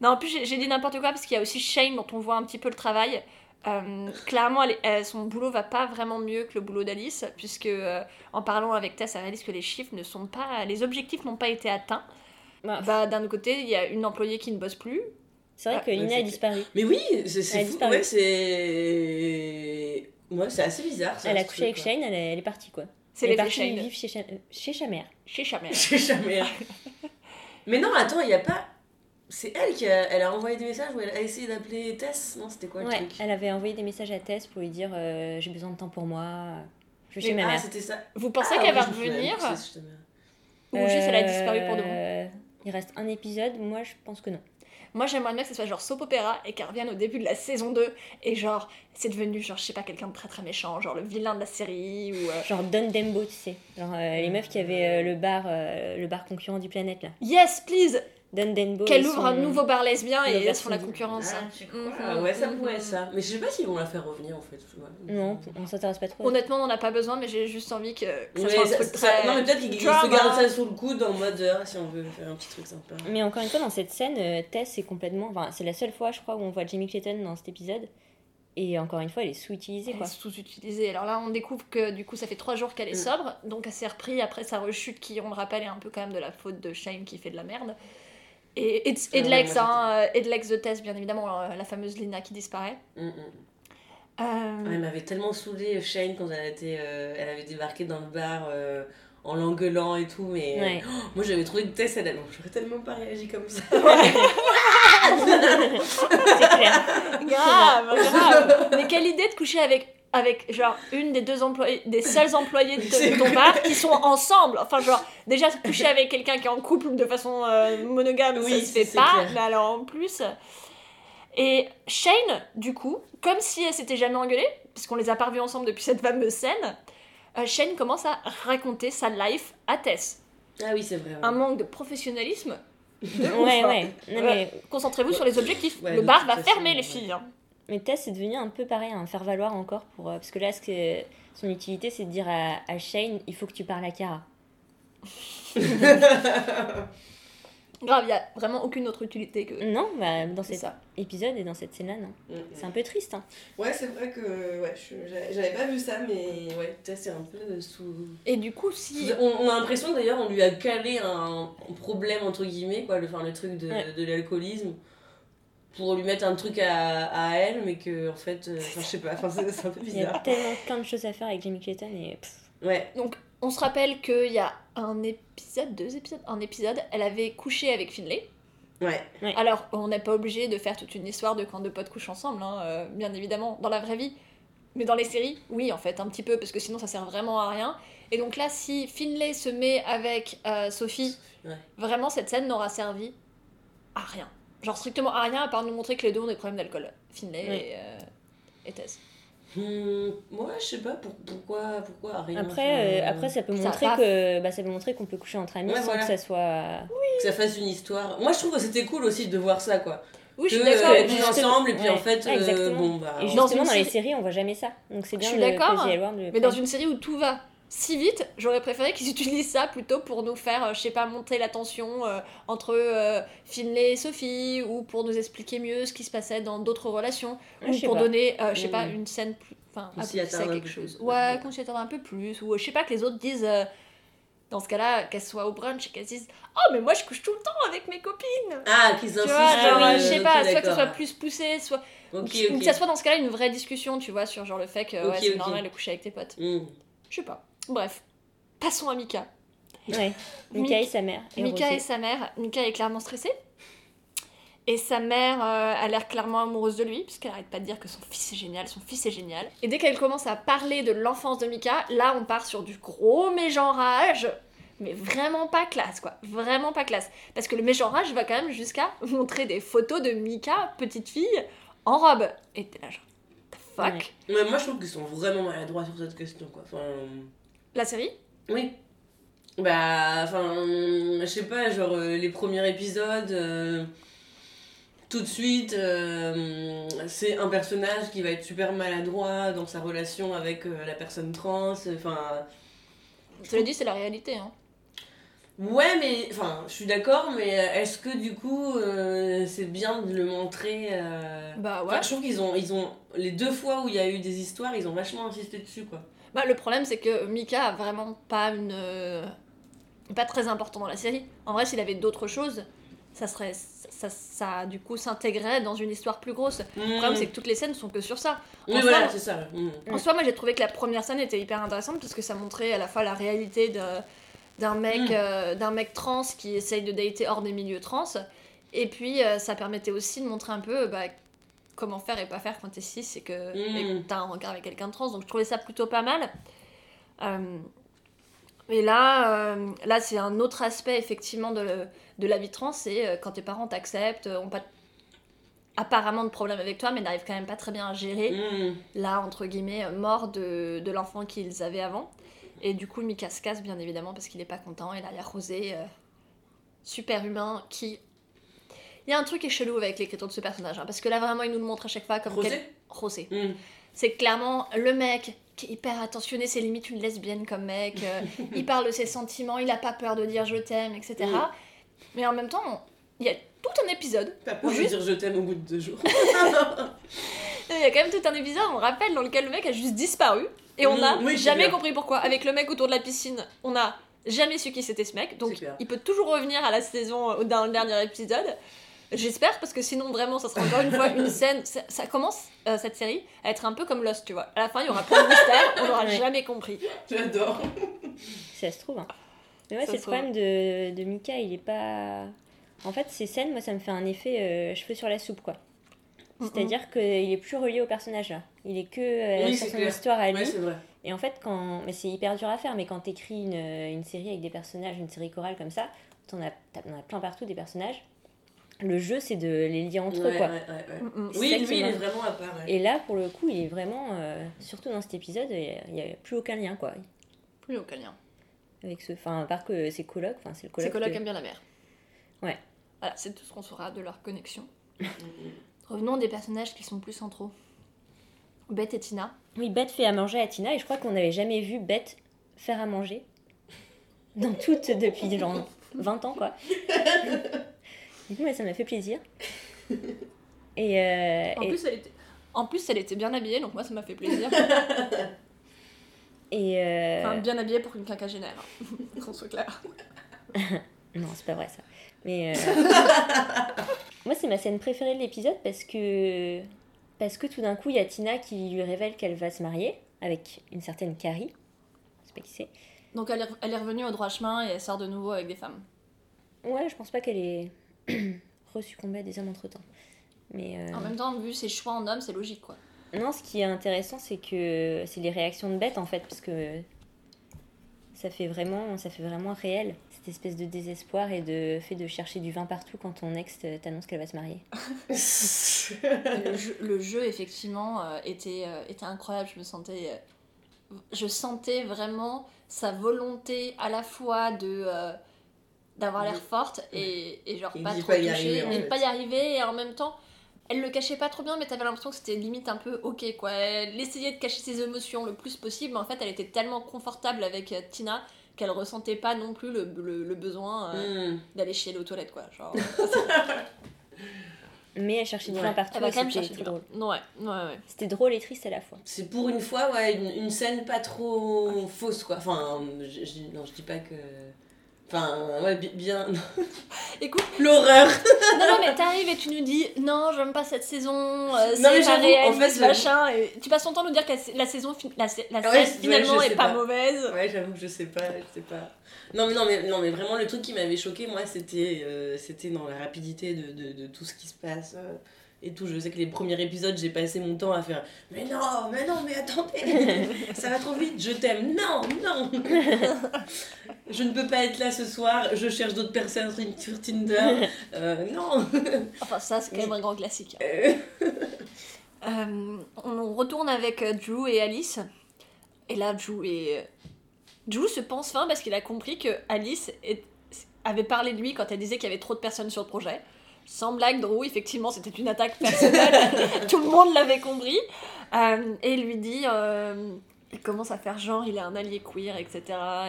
Non, en plus, j'ai dit n'importe quoi parce qu'il y a aussi Shane dont on voit un petit peu le travail. Euh, clairement, elle elle- son boulot va pas vraiment mieux que le boulot d'Alice, puisque euh, en parlant avec Tess, elle réalise que les chiffres ne sont pas. Les objectifs n'ont pas été atteints. Bah, Bah, D'un autre côté, il y a une employée qui ne bosse plus. c'est vrai Ah, que Lina a disparu. Mais oui, c'est fou. disparu. Ouais, c'est. Ouais, c'est assez bizarre. ça, Elle a couché avec quoi. Shane, elle est, elle est partie, quoi. C'est elle est l'effet partie Shane. vivre chez, Cha- euh, chez sa mère. Chez. Je sais jamais. Mais non, attends, il y a pas. C'est elle qui a, elle a envoyé des messages ou elle a essayé d'appeler Tess? Non, c'était quoi le Ouais, truc? elle avait envoyé des messages à Tess pour lui dire euh, j'ai besoin de temps pour moi, je Mais- ma Ah, mère. ça. Vous pensez Ah, qu'elle va revenir. Ou juste elle a disparu pour de bon? Euh, Il reste un épisode, moi je pense que non. Moi, j'aimerais bien que ce soit genre soap opéra et qu'elle revienne au début de la saison 2 et genre, c'est devenu genre, je sais pas, quelqu'un de très très méchant, genre le vilain de la série ou. euh, Genre Don Dembo, tu sais. Genre euh, les meufs qui avaient euh, le bar euh, le bar concurrent du planète là. Yes, please Qu'elle ouvre son- un nouveau bar lesbien et elles se font la concurrence. Ah, Mhm, Ah ouais, ça mhm. pourrait être ça. Mais je sais pas s'ils vont la faire revenir en fait. Non, on s'intéresse pas trop. Honnêtement, on n'en a pas besoin, mais j'ai juste envie que, que ça soit un ça- truc ça- très. Non, mais peut-être qu'ils se gardent ça sous le coude en mode ah, si on veut faire un petit truc sympa. Mais encore une fois, dans cette scène, euh, Tess est complètement. Enfin, c'est la seule fois, je crois, où on voit Jamie Clayton dans cet épisode. Et encore une fois, elle est sous-utilisée Elle quoi. est sous-utilisée. Alors là, on découvre que du coup, ça fait trois jours qu'elle est Mm. sobre, donc elle s'est repris après sa rechute, qui, on le rappelle, est un peu quand même de la faute de Shane qui fait de la merde. Et, de Ouais, l'ex, moi, hein, euh, et de l'ex de Tess, bien évidemment, euh, la fameuse Lina qui disparaît. Mm, mm. Euh, Ah, Elle m'avait tellement saoulée, Shane, quand elle, était, euh, elle avait débarqué dans le bar euh, en l'engueulant et tout. Mais Ouais. <gasps> oh, moi, j'avais trouvé que Tess, elle, j'aurais tellement pas réagi comme ça. <laughs> <laughs> C'est clair. grave, grave. Mais quelle idée de coucher avec avec genre une des deux employés des <laughs> seuls employés de, ton bar qui sont ensemble enfin genre déjà coucher avec quelqu'un qui est en couple de façon euh, monogame Oui, ça se fait pas clair. mais alors en plus et Shane du coup comme si elle s'était jamais engueulée parce qu'on les a pas revus ensemble depuis cette fameuse scène euh, Shane commence à raconter sa life à Tess Ah oui, c'est vrai. ouais. un manque de professionnalisme <laughs> de Ouais, hein. ouais. Ouais. mais, concentrez-vous sur les objectifs Ouais, le bar va fermer les filles hein. Mais Tess c'est devenu un peu pareil, un faire valoir encore pour. euh, parce que là, ce que, son utilité, c'est de dire à, à Shane il faut que tu parles à Kara. <laughs> Grave, il y a vraiment aucune autre utilité que Non, bah, dans cet ça. épisode et dans cette scène-là, non. Mm, mm. C'est un peu triste. Hein. Ouais, c'est vrai que ouais, j'avais- pas vu ça, mais ouais, Tess, c'est un peu sous. Et du coup, si. On, on a l'impression d'ailleurs on lui a calé un problème entre guillemets quoi le, enfin, le truc de, Ouais. de l'alcoolisme pour lui mettre un truc à, à elle mais que en fait euh, je sais pas enfin, c'est un peu Il y a bizarre tellement plein de choses à faire avec Jamie Clayton et. pff, ouais Donc, on se rappelle qu'il y a un épisode, deux épisodes, un épisode, elle avait couché avec Finlay. ouais Alors, on n'est pas obligé de faire toute une histoire de quand deux potes couchent ensemble, hein, euh, bien évidemment, dans la vraie vie. Mais dans les séries, oui, en fait, un petit peu, parce que sinon ça sert vraiment à rien. Et donc là, si Finlay se met avec euh, Sophie, Ouais. vraiment, cette scène n'aura servi à rien. Genre strictement à rien, à part nous montrer que les deux ont des problèmes d'alcool. Finlay Ouais. et, euh, et Tess. Hmm, ouais je sais pas pour- pourquoi pourquoi rien Après, enfin, euh, après, ça peut ça montrer que bah, ça peut montrer qu'on peut coucher entre amis Ouais, sans voilà. que ça soit. que ça fasse une histoire moi je trouve que c'était cool aussi de voir ça quoi Oui, je que, suis d'accord. euh, vivent ensemble et puis en fait ouais, euh, exactement. bon bah Et Dans justement, dans les série- séries, on voit jamais ça. Donc c'est bien suis de d'accord, Mais dans une série où tout va si vite, j'aurais préféré qu'ils <laughs> utilisent ça plutôt pour nous faire, euh, je sais pas, monter la tension euh, entre euh, Finlay et Sophie, ou pour nous expliquer mieux ce qui se passait dans d'autres relations, Ouais, ou pour pas. donner, euh, je sais Mm. pas, une scène plus. Enfin, à quelque chose. plus. Ouais, qu'on s'y attarde un peu plus, ou euh, je sais pas, que les autres disent. dans ce cas-là, qu'elles soient au brunch et qu'elles disent Oh, mais moi je couche tout le temps avec mes copines ah qu'ils insistent genre, je sais pas, soit que ce soit plus poussé, soit. ok ou que ça soit dans ce cas-là une vraie discussion, tu vois, sur genre le fait que ouais, c'est normal de coucher avec tes potes. Hmm. Je sais pas. Bref. Passons à Mika. Ouais. <laughs> Mika et sa mère. Et Mika Rosé. et sa mère. Mika est clairement stressée. Et sa mère euh, a l'air clairement amoureuse de lui, puisqu'elle arrête pas de dire que son fils est génial, son fils est génial. Et dès qu'elle commence à parler de l'enfance de Mika, là on part sur du gros mégenrage, mais vraiment pas classe quoi, vraiment pas classe. Parce que le mégenrage va quand même jusqu'à <laughs> montrer des photos de Mika, petite fille, en robe. Et t'es là genre, the fuck? Ouais. Mais moi je trouve qu'ils sont vraiment maladroits sur cette question quoi enfin La série Oui. Bah, enfin, je sais pas, genre euh, les premiers épisodes, euh, tout de suite, euh, c'est un personnage qui va être super maladroit dans sa relation avec euh, la personne trans, enfin... Je l'ai dit, c'est la réalité. Hein. Ouais, mais, enfin, je suis d'accord, mais est-ce que du coup, c'est bien de le montrer Bah ouais. Je trouve qu'ils ont, ils ont, les deux fois où il y a eu des histoires, ils ont vachement insisté dessus, quoi. Bah, le problème, c'est que Mika a vraiment pas une. euh, pas très important dans la série. En vrai, s'il avait d'autres choses, ça serait. Ça, ça, du coup, s'intégrait dans une histoire plus grosse. Le problème, c'est que toutes les scènes sont que sur ça. Oui, en voilà, soi- c'est ça. mm. En soi, moi, j'ai trouvé que la première scène était hyper intéressante parce que ça montrait à la fois la réalité de- d'un mec, Mm. euh, d'un mec trans qui essaye de dater hors des milieux trans. Et puis, euh, ça permettait aussi de montrer un peu bah, comment faire et pas faire quand t'es cis et que Mm. que t'as un regard avec quelqu'un de trans. Donc, je trouvais ça plutôt pas mal. Euh, et là, euh, là c'est un autre aspect effectivement de, de la vie trans, c'est euh, quand tes parents t'acceptent, ont pas apparemment de problème avec toi, mais n'arrivent quand même pas très bien à gérer Mm. là, entre guillemets, euh, mort de, de l'enfant qu'ils avaient avant. Et du coup, Mika se casse, bien évidemment, parce qu'il est pas content. Et là, il y a Rosé, euh, super humain, qui... Il y a un truc qui est chelou avec l'écriture de ce personnage, hein, parce que là, vraiment, il nous le montre à chaque fois comme... Rosé quel- Rosé. Mm. C'est clairement le mec qui est hyper attentionné, c'est limite une lesbienne comme mec. euh, <laughs> il parle de ses sentiments, il a pas peur de dire je t'aime, etc. Mm. Mais en même temps, il y a tout un épisode Pas peur Ou de juste- dire je t'aime au bout de deux jours. <laughs> <laughs> Il y a quand même tout un épisode, on rappelle, dans lequel le mec a juste disparu. Et on Mm, n'a oui, jamais compris pourquoi. Avec le mec autour de la piscine, on n'a jamais su qui c'était ce mec. Donc il peut toujours revenir à la saison, dans le dernier épisode. J'espère, parce que sinon, vraiment, ça sera encore une fois une scène. Ça, ça commence, euh, cette série, à être un peu comme Lost, tu vois. À la fin, il y aura plein de mystères, on n'aura Ouais. jamais compris. J'adore. Si ça se trouve. hein. Mais ouais, c'est le problème de, de Mika, il est pas. En fait, ces scènes, moi, ça me fait un effet euh, cheveux sur la soupe, quoi. C'est-à-dire qu'il est plus relié au personnage là. Il est que euh, Oui, sur son clair. histoire à lui. Ouais, c'est vrai. Et en fait, quand. Mais c'est hyper dur à faire, mais quand t'écris une, une série avec des personnages, une série chorale comme ça, t'en as, as plein partout des personnages. Le jeu, c'est de les lier entre eux, quoi. ouais, ouais, ouais. Mm, mm. Oui, lui, il est vraiment à part. ouais. Et là, pour le coup, il est vraiment. euh, surtout dans cet épisode, il n'y a, plus aucun lien, quoi. Plus aucun lien. Avec ce. Enfin, à part que c'est coloc, enfin, c'est le C'est coloc. coloc de- aime bien la mer. Ouais. Voilà, c'est tout ce qu'on saura de leur connexion. <laughs> Mm, Revenons des personnages qui sont plus centraux. Beth et Tina. Oui, Beth fait à manger à Tina et je crois qu'on n'avait jamais vu Beth faire à manger. Dans toutes depuis genre <laughs> 20 ans, quoi. <laughs> Du coup, ouais, ça m'a fait plaisir. <laughs> Et, euh, En et, plus, elle était... En plus, elle était bien habillée, donc moi, ça m'a fait plaisir. <laughs> et, euh, Enfin, bien habillée pour une quinquagénaire. hein. <laughs> Qu'on soit clair. Non, c'est pas vrai ça. Mais euh, moi, c'est ma scène préférée de l'épisode parce que parce que tout d'un coup, il y a Tina qui lui révèle qu'elle va se marier avec une certaine Carrie. Je sais pas qui c'est. Donc, elle est, elle est revenue au droit chemin et elle sort de nouveau avec des femmes. Ouais, je pense pas qu'elle ait <clears throat> resuccombé à des hommes entre temps. Mais euh, En même temps, vu ses choix en homme, c'est logique, quoi. non, ce qui est intéressant, c'est que c'est les réactions de Beth en fait, parce que ça fait vraiment, ça fait vraiment réel cette espèce de désespoir et de fait de chercher du vin partout quand ton ex t'annonce qu'elle va se marier. <laughs> le, jeu, le jeu, effectivement, euh, était, euh, était incroyable. Je me sentais. euh, je sentais vraiment sa volonté à la fois de. D'avoir l'air forte et, et genre Et pas trop pas y toucher, arriver, en mais pas y arriver et en même temps elle le cachait pas trop bien mais t'avais l'impression que c'était limite un peu ok quoi elle essayait de cacher ses émotions le plus possible mais en fait elle était tellement confortable avec euh, Tina qu'elle ressentait pas non plus le, le- le besoin euh, Mm. d'aller chier aux toilettes quoi genre <laughs> Mais elle cherchait du Ouais. partout. elle va quand même c'était chercher du drôle. ouais ouais ouais C'était drôle et triste à la fois. C'est pour une fois, ouais, une, une scène pas trop fausse, quoi. Enfin, je, je- non, je dis pas que. Enfin, ouais, bi- bien. <laughs> écoute <laughs> L'horreur non non mais t'arrives et tu nous dis non j'aime pas cette saison euh, c'est pas j'avoue, réel en fait, machin et tu passes ton temps à nous dire que la, saison la, la ouais, scène ouais, finalement est pas, pas. mauvaise Ouais, j'avoue que je sais pas, je sais pas. Non, mais non, mais, non, mais vraiment, le truc qui m'avait choqué, moi, c'était euh, c'était dans la rapidité de, de, de tout ce qui se passe. euh, et tout, je sais que les premiers épisodes, j'ai passé mon temps à faire Mais non, mais non, mais attendez, <laughs> ça va trop vite, je t'aime, non, non, <laughs> je ne peux pas être là ce soir, je cherche d'autres personnes sur- Tinder, <laughs> euh, non. Enfin, ça, c'est quand même un grand classique. Euh, Euh, on retourne avec Drew et Alice. Et là, Drew est... Drew se pense fin parce qu'il a compris que Alice est- avait parlé de lui quand elle disait qu'il y avait trop de personnes sur le projet. Sans blague, Drew, effectivement, c'était une attaque personnelle. <laughs> Tout le monde l'avait compris. Euh, et il lui dit... euh, il commence à faire genre, il est un allié queer, etc.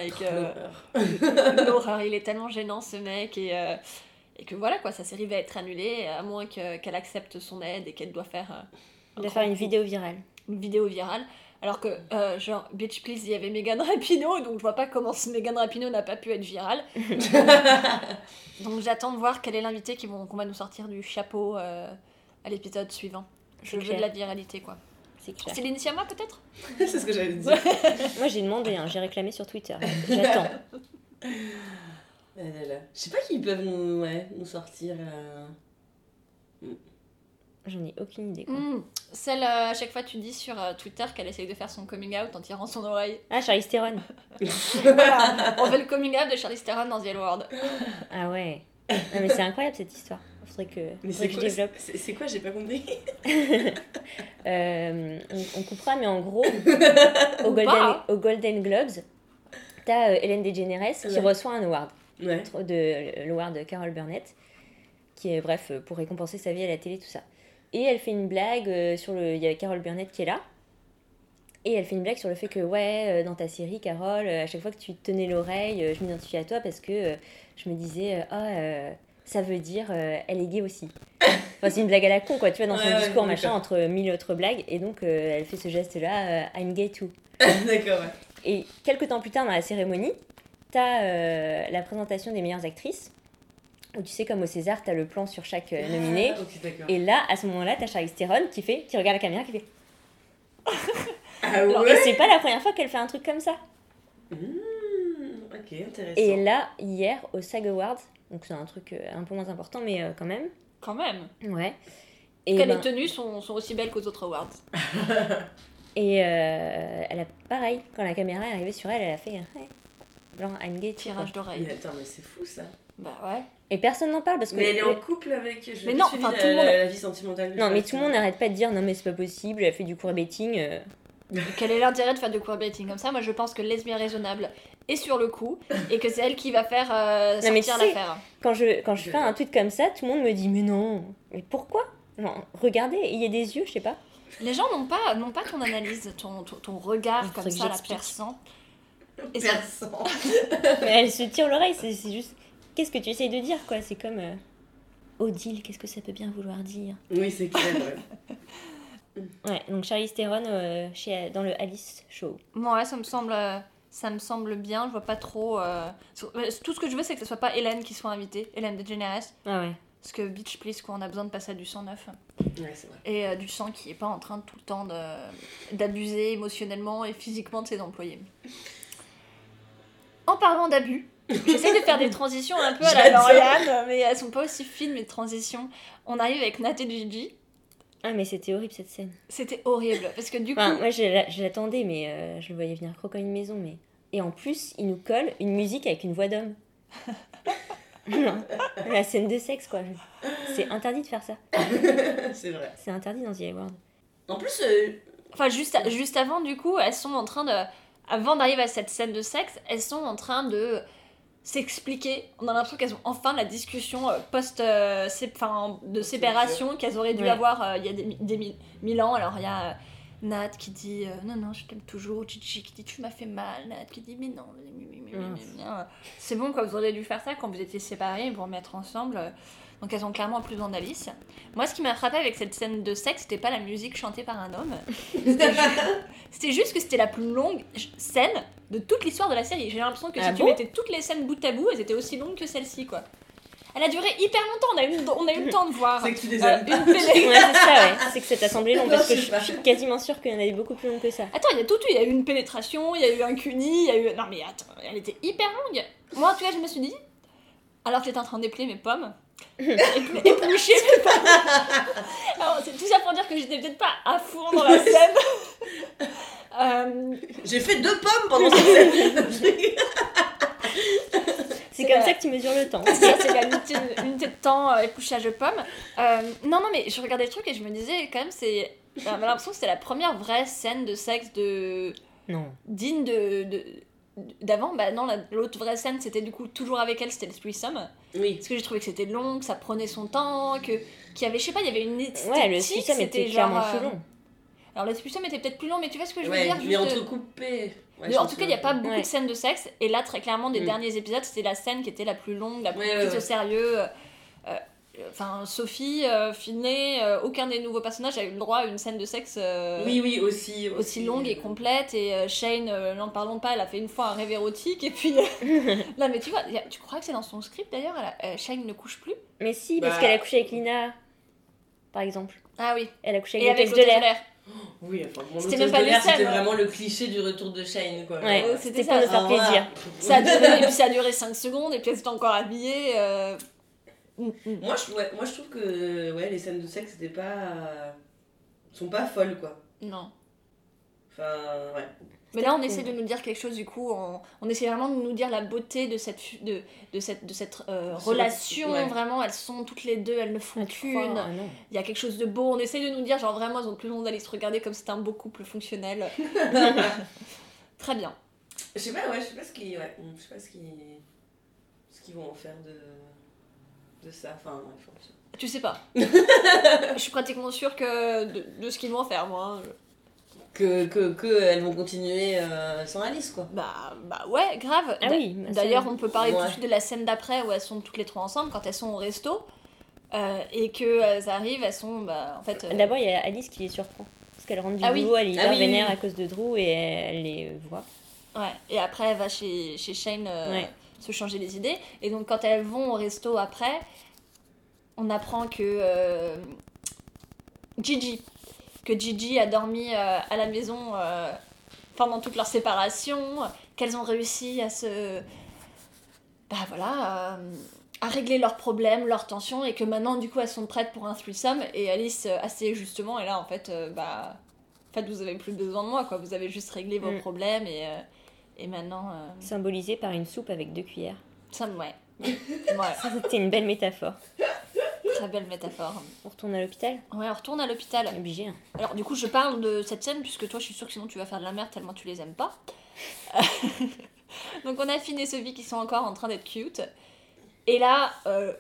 Et que... L'horreur, il est tellement gênant ce mec et, euh, et que voilà quoi, sa série va être annulée à moins que- qu'elle accepte son aide et qu'elle doit faire, euh, va faire une vidéo virale. une vidéo virale. Alors que, euh, genre, Bitch Please, il y avait Megan Rapinoe, donc je vois pas comment ce Megan Rapinoe n'a pas pu être virale. <laughs> donc j'attends de voir quel est l'invité qui vont- qu'on va nous sortir du chapeau euh, à l'épisode suivant. Je C'est veux clair. de la viralité quoi. C'est clair. Céline Sciamma peut-être? <laughs> C'est ce que j'allais dire. <laughs> Moi, j'ai demandé, hein, j'ai réclamé sur Twitter. J'attends. Je sais pas qui peuvent nous, ouais, nous sortir. euh, J'en ai aucune idée. Quoi. Hmm, Celle, euh, à chaque fois tu dis sur euh, Twitter qu'elle essaye de faire son coming out en tirant son oreille. Ah, Charlize Theron. <laughs> Voilà, on veut le coming out de Charlize Theron dans The L Word. Ah ouais. Non, mais c'est incroyable cette histoire. Faudrait que, Mais faudrait c'est que je quoi, développe. c'est c'est quoi J'ai pas compris. <laughs> <laughs> Euh, on, on coupera, mais en gros, au Golden, pas. au Golden Globes, t'as euh, Hélène DeGeneres qui Ouais. reçoit un award, Ouais. de l'award de Carol Burnett, qui est bref pour récompenser sa vie à la télé, tout ça. Et elle fait une blague euh, sur le. Il y a Carol Burnett qui est là. Et elle fait une blague sur le fait que, ouais, euh, dans ta série, Carole, euh, à chaque fois que tu tenais l'oreille, je m'identifie à toi parce que je me disais, ah, euh, ça veut dire, euh, elle est gay aussi. Enfin, c'est une blague à la con, quoi, tu vois, dans son Ouais, ouais, discours, machin, entre mille autres blagues. Et donc, euh, elle fait ce geste-là, I'm gay too. <laughs> D'accord, ouais. Et quelques temps plus tard, dans la cérémonie, t'as la présentation des meilleures actrices. Où tu sais, comme au César, t'as le plan sur chaque euh, nominé. Ah, d'accord. Et là, à ce moment-là, t'as Charlize Theron qui fait, qui regarde la caméra, qui fait. <laughs> Ah Et ouais c'est pas la première fois qu'elle fait un truc comme ça. Mmh, Ok, intéressant. Et là, hier, au SAG Awards, donc c'est un truc euh, un peu moins important, mais euh, quand même. Quand même. Ouais. Et, Que ben- les tenues sont, sont aussi belles qu'aux autres awards. <laughs> et euh, elle a pareil, quand la caméra est arrivée sur elle, elle a fait. Genre, I'm gay. Tirage d'oreille. Attends, mais c'est fou ça. Bah ouais. Et personne n'en parle parce que. Mais elle est en le- couple avec. Je Mais non, enfin, tout le monde- la, la vie sentimentale. Non, mais tout le monde n'arrête pas de dire non, mais c'est pas possible, elle fait du queerbaiting. euh. Quel est l'intérêt de faire du queerbaiting comme ça Moi je pense que lesbien raisonnable est sur le coup et que c'est elle qui va faire euh, Non, mais sortir tu sais- l'affaire. Quand je, quand je fais un tweet comme ça, tout le monde me dit mais non, mais pourquoi? Non, regardez, il y a des yeux, je sais pas. Les gens n'ont pas, n'ont pas ton analyse, ton, ton, ton regard comme ça, la j'explique. perçant. Et ça- Perçant. Mais elle se tire l'oreille, c'est c'est juste. Qu'est-ce que tu essayes de dire quoi? C'est comme. euh, Odile, qu'est-ce que ça peut bien vouloir dire? Oui, c'est clair, ouais. <laughs> Ouais, donc Charlize Theron euh, chez, dans le Alice Show. Bon, ouais, ça me semble, euh, ça me semble bien. Je vois pas trop. Tout ce que je veux, c'est que ce soit pas Hélène qui soit invitée, Hélène DeGeneres, Ah ouais. parce que Beach Please, quoi, on a besoin de passer à du sang neuf Ouais, c'est vrai. et euh, du sang qui est pas en train tout le temps de- d'abuser émotionnellement et physiquement de ses employés. En parlant d'abus, j'essaie de faire des transitions un peu à la J'adore. Lauriane, mais elles sont pas aussi fines mes transitions. On arrive avec Nat et Gigi. Ah, mais c'était horrible cette scène. C'était horrible parce que du coup, Enfin, moi je, la- je l'attendais, mais euh, je le voyais venir croquant une maison. Mais... Et en plus, il nous colle une musique avec une voix d'homme. <laughs> La scène de sexe quoi. C'est interdit de faire ça. <laughs> c'est vrai. C'est interdit dans The Award. En plus, euh, Enfin, juste, juste avant, du coup, elles sont en train de. Avant d'arriver à cette scène de sexe, elles sont en train de s'expliquer. On a l'impression qu'elles ont enfin la discussion euh, post. euh, sé- de séparation qu'elles auraient dû Ouais. avoir euh, il y a des, des mi- mille ans. Alors, il y a. euh, Nat qui dit euh, non non je t'aime toujours Gigi qui dit tu m'as fait mal Nat qui dit mais non Mm. c'est bon quoi vous auriez dû faire ça quand vous étiez séparés vous remettre ensemble euh. Donc elles ont clairement plus besoin d'Alice moi ce qui m'a frappé avec cette scène de sexe c'était pas la musique chantée par un homme <laughs> c'était ju- c'était juste que c'était la plus longue scène de toute l'histoire de la série j'ai l'impression que Ah si tu mettais toutes les scènes bout à bout elles étaient aussi longues que celle-ci quoi elle a duré hyper longtemps on a eu, on a eu le temps de voir c'est que tu les euh, as une péné- Ouais, c'est ça, ouais. C'est que ça t'a semblé long Non, parce que je suis quasiment sûre qu'il y en avait beaucoup plus long que ça. Attends, il y a tout eu. Il y a eu une pénétration, il y a eu un cuni, il y a eu. Non mais attends, elle était hyper longue. Moi en tout cas, je me suis dit, alors que j'étais en train d'épeler mes pommes, <laughs> épl- éplucher mes pommes. <laughs> Alors c'est tout ça pour dire que j'étais peut-être pas à fond dans la scène. <laughs> Euh, J'ai fait deux pommes pendant cette scène. C'est C'est comme la- ça que tu mesures le temps. c'est la unité, unité de temps euh, épluchage de pommes. Euh, non, non, mais je regardais le truc et je me disais quand même, c'est. J'avais l'impression que c'était la première vraie scène de sexe de Non. digne de. de- d'avant bah non la- l'autre vraie scène c'était du coup toujours avec elle c'était le threesome Oui. parce que j'ai trouvé que c'était long que ça prenait son temps que qu'il y avait je sais pas il y avait une esthétique Ouais, le threesome était c'était clairement genre, plus euh, long. alors le threesome était peut-être plus long mais tu vois ce que je veux Ouais, dire mais juste, euh, entrecoupé. Ouais, de- en tout cas il n'y a pas beaucoup Ouais. de scènes de sexe et là très clairement des Mm. derniers épisodes c'était la scène qui était la plus longue la plus Ouais, ouais, prise au sérieux euh, euh, Enfin, Sophie, euh, Finney, euh, aucun des nouveaux personnages a eu le droit à une scène de sexe euh, Oui, oui, aussi. aussi longue et complète. Et euh, Shane, euh, n'en parlons pas, elle a fait une fois un rêve érotique. Et puis <laughs> euh, là, mais tu vois, a- tu crois que c'est dans son script d'ailleurs a- euh, Shane ne couche plus? Mais si, parce Bah. qu'elle a couché avec Lina, par exemple. Ah oui. Elle a couché avec avec de l'air. l'air. Oui, enfin, mon C'était même pas c'était vraiment le cliché du retour de Shane, quoi. Ouais, Ouais, c'était pour ça. nous faire Ah, plaisir. voilà. Ça a duré, et puis ça a duré 5 secondes, et puis elle s'était encore habillée. Euh, mm, mm. Moi je, ouais, moi, je trouve que ouais, les scènes de sexe, c'était pas. sont pas folles, quoi. Non. Enfin, ouais. Mais là, on cool. essaie de nous dire quelque chose, du coup, on, on essaie vraiment de nous dire la beauté de cette, de, de cette, de cette euh, relation. ouais. Vraiment, elles sont toutes les deux, elles ne font Ah, qu'une. Ah. Il y a quelque chose de beau. On essaie de nous dire, genre vraiment, elles ont plus besoin d'aller se regarder comme c'est un beau couple fonctionnel. <laughs> <laughs> Très bien. Je sais pas, ouais, je sais pas ce qu'ils. Ouais, je sais pas ce qu'ils. ce qu'ils vont en faire de. De ça. Enfin, je. Tu sais pas. <laughs> Je suis pratiquement sûre que de, de ce qu'ils vont faire, moi. hein. Que, que, que elles vont continuer euh, sans Alice, quoi. Bah, bah ouais, grave. Ah oui, bah D'ailleurs, on peut parler tout de suite de la scène d'après où elles sont toutes les trois ensemble, quand elles sont au resto. Euh, et que elles arrivent, elles sont. Bah, en fait. euh, D'abord, il y a Alice qui les surprend. Parce qu'elle rentre du Ah oui. boulot, elle est Ah hyper oui, oui, vénère oui. à cause de Drew et elle les voit. Ouais, et après elle va chez, chez Shane euh, Ouais. Se changer les idées. Et donc quand elles vont au resto après, on apprend que euh, Gigi, que Gigi a dormi euh, à la maison euh, pendant toute leur séparation, qu'elles ont réussi à se... Bah voilà, à régler leurs problèmes, leurs tensions, et que maintenant du coup elles sont prêtes pour un threesome. Et Alice, assez justement, est là en fait, bah... En fait, vous avez plus besoin de moi, quoi. Vous avez juste réglé vos Mm. problèmes et, et maintenant. euh, Symbolisé par une soupe avec deux cuillères. ça. <laughs> Ouais. Ça, C'était une belle métaphore. ouais. Très belle métaphore. On retourne à l'hôpital Ouais, on retourne à l'hôpital. Obligé. hein. Alors, du coup, je parle de cette scène puisque toi, je suis sûre que sinon tu vas faire de la merde tellement tu les aimes pas. <laughs> Donc, on a Finn et Sophie qui sont encore en train d'être cute. Et là, euh,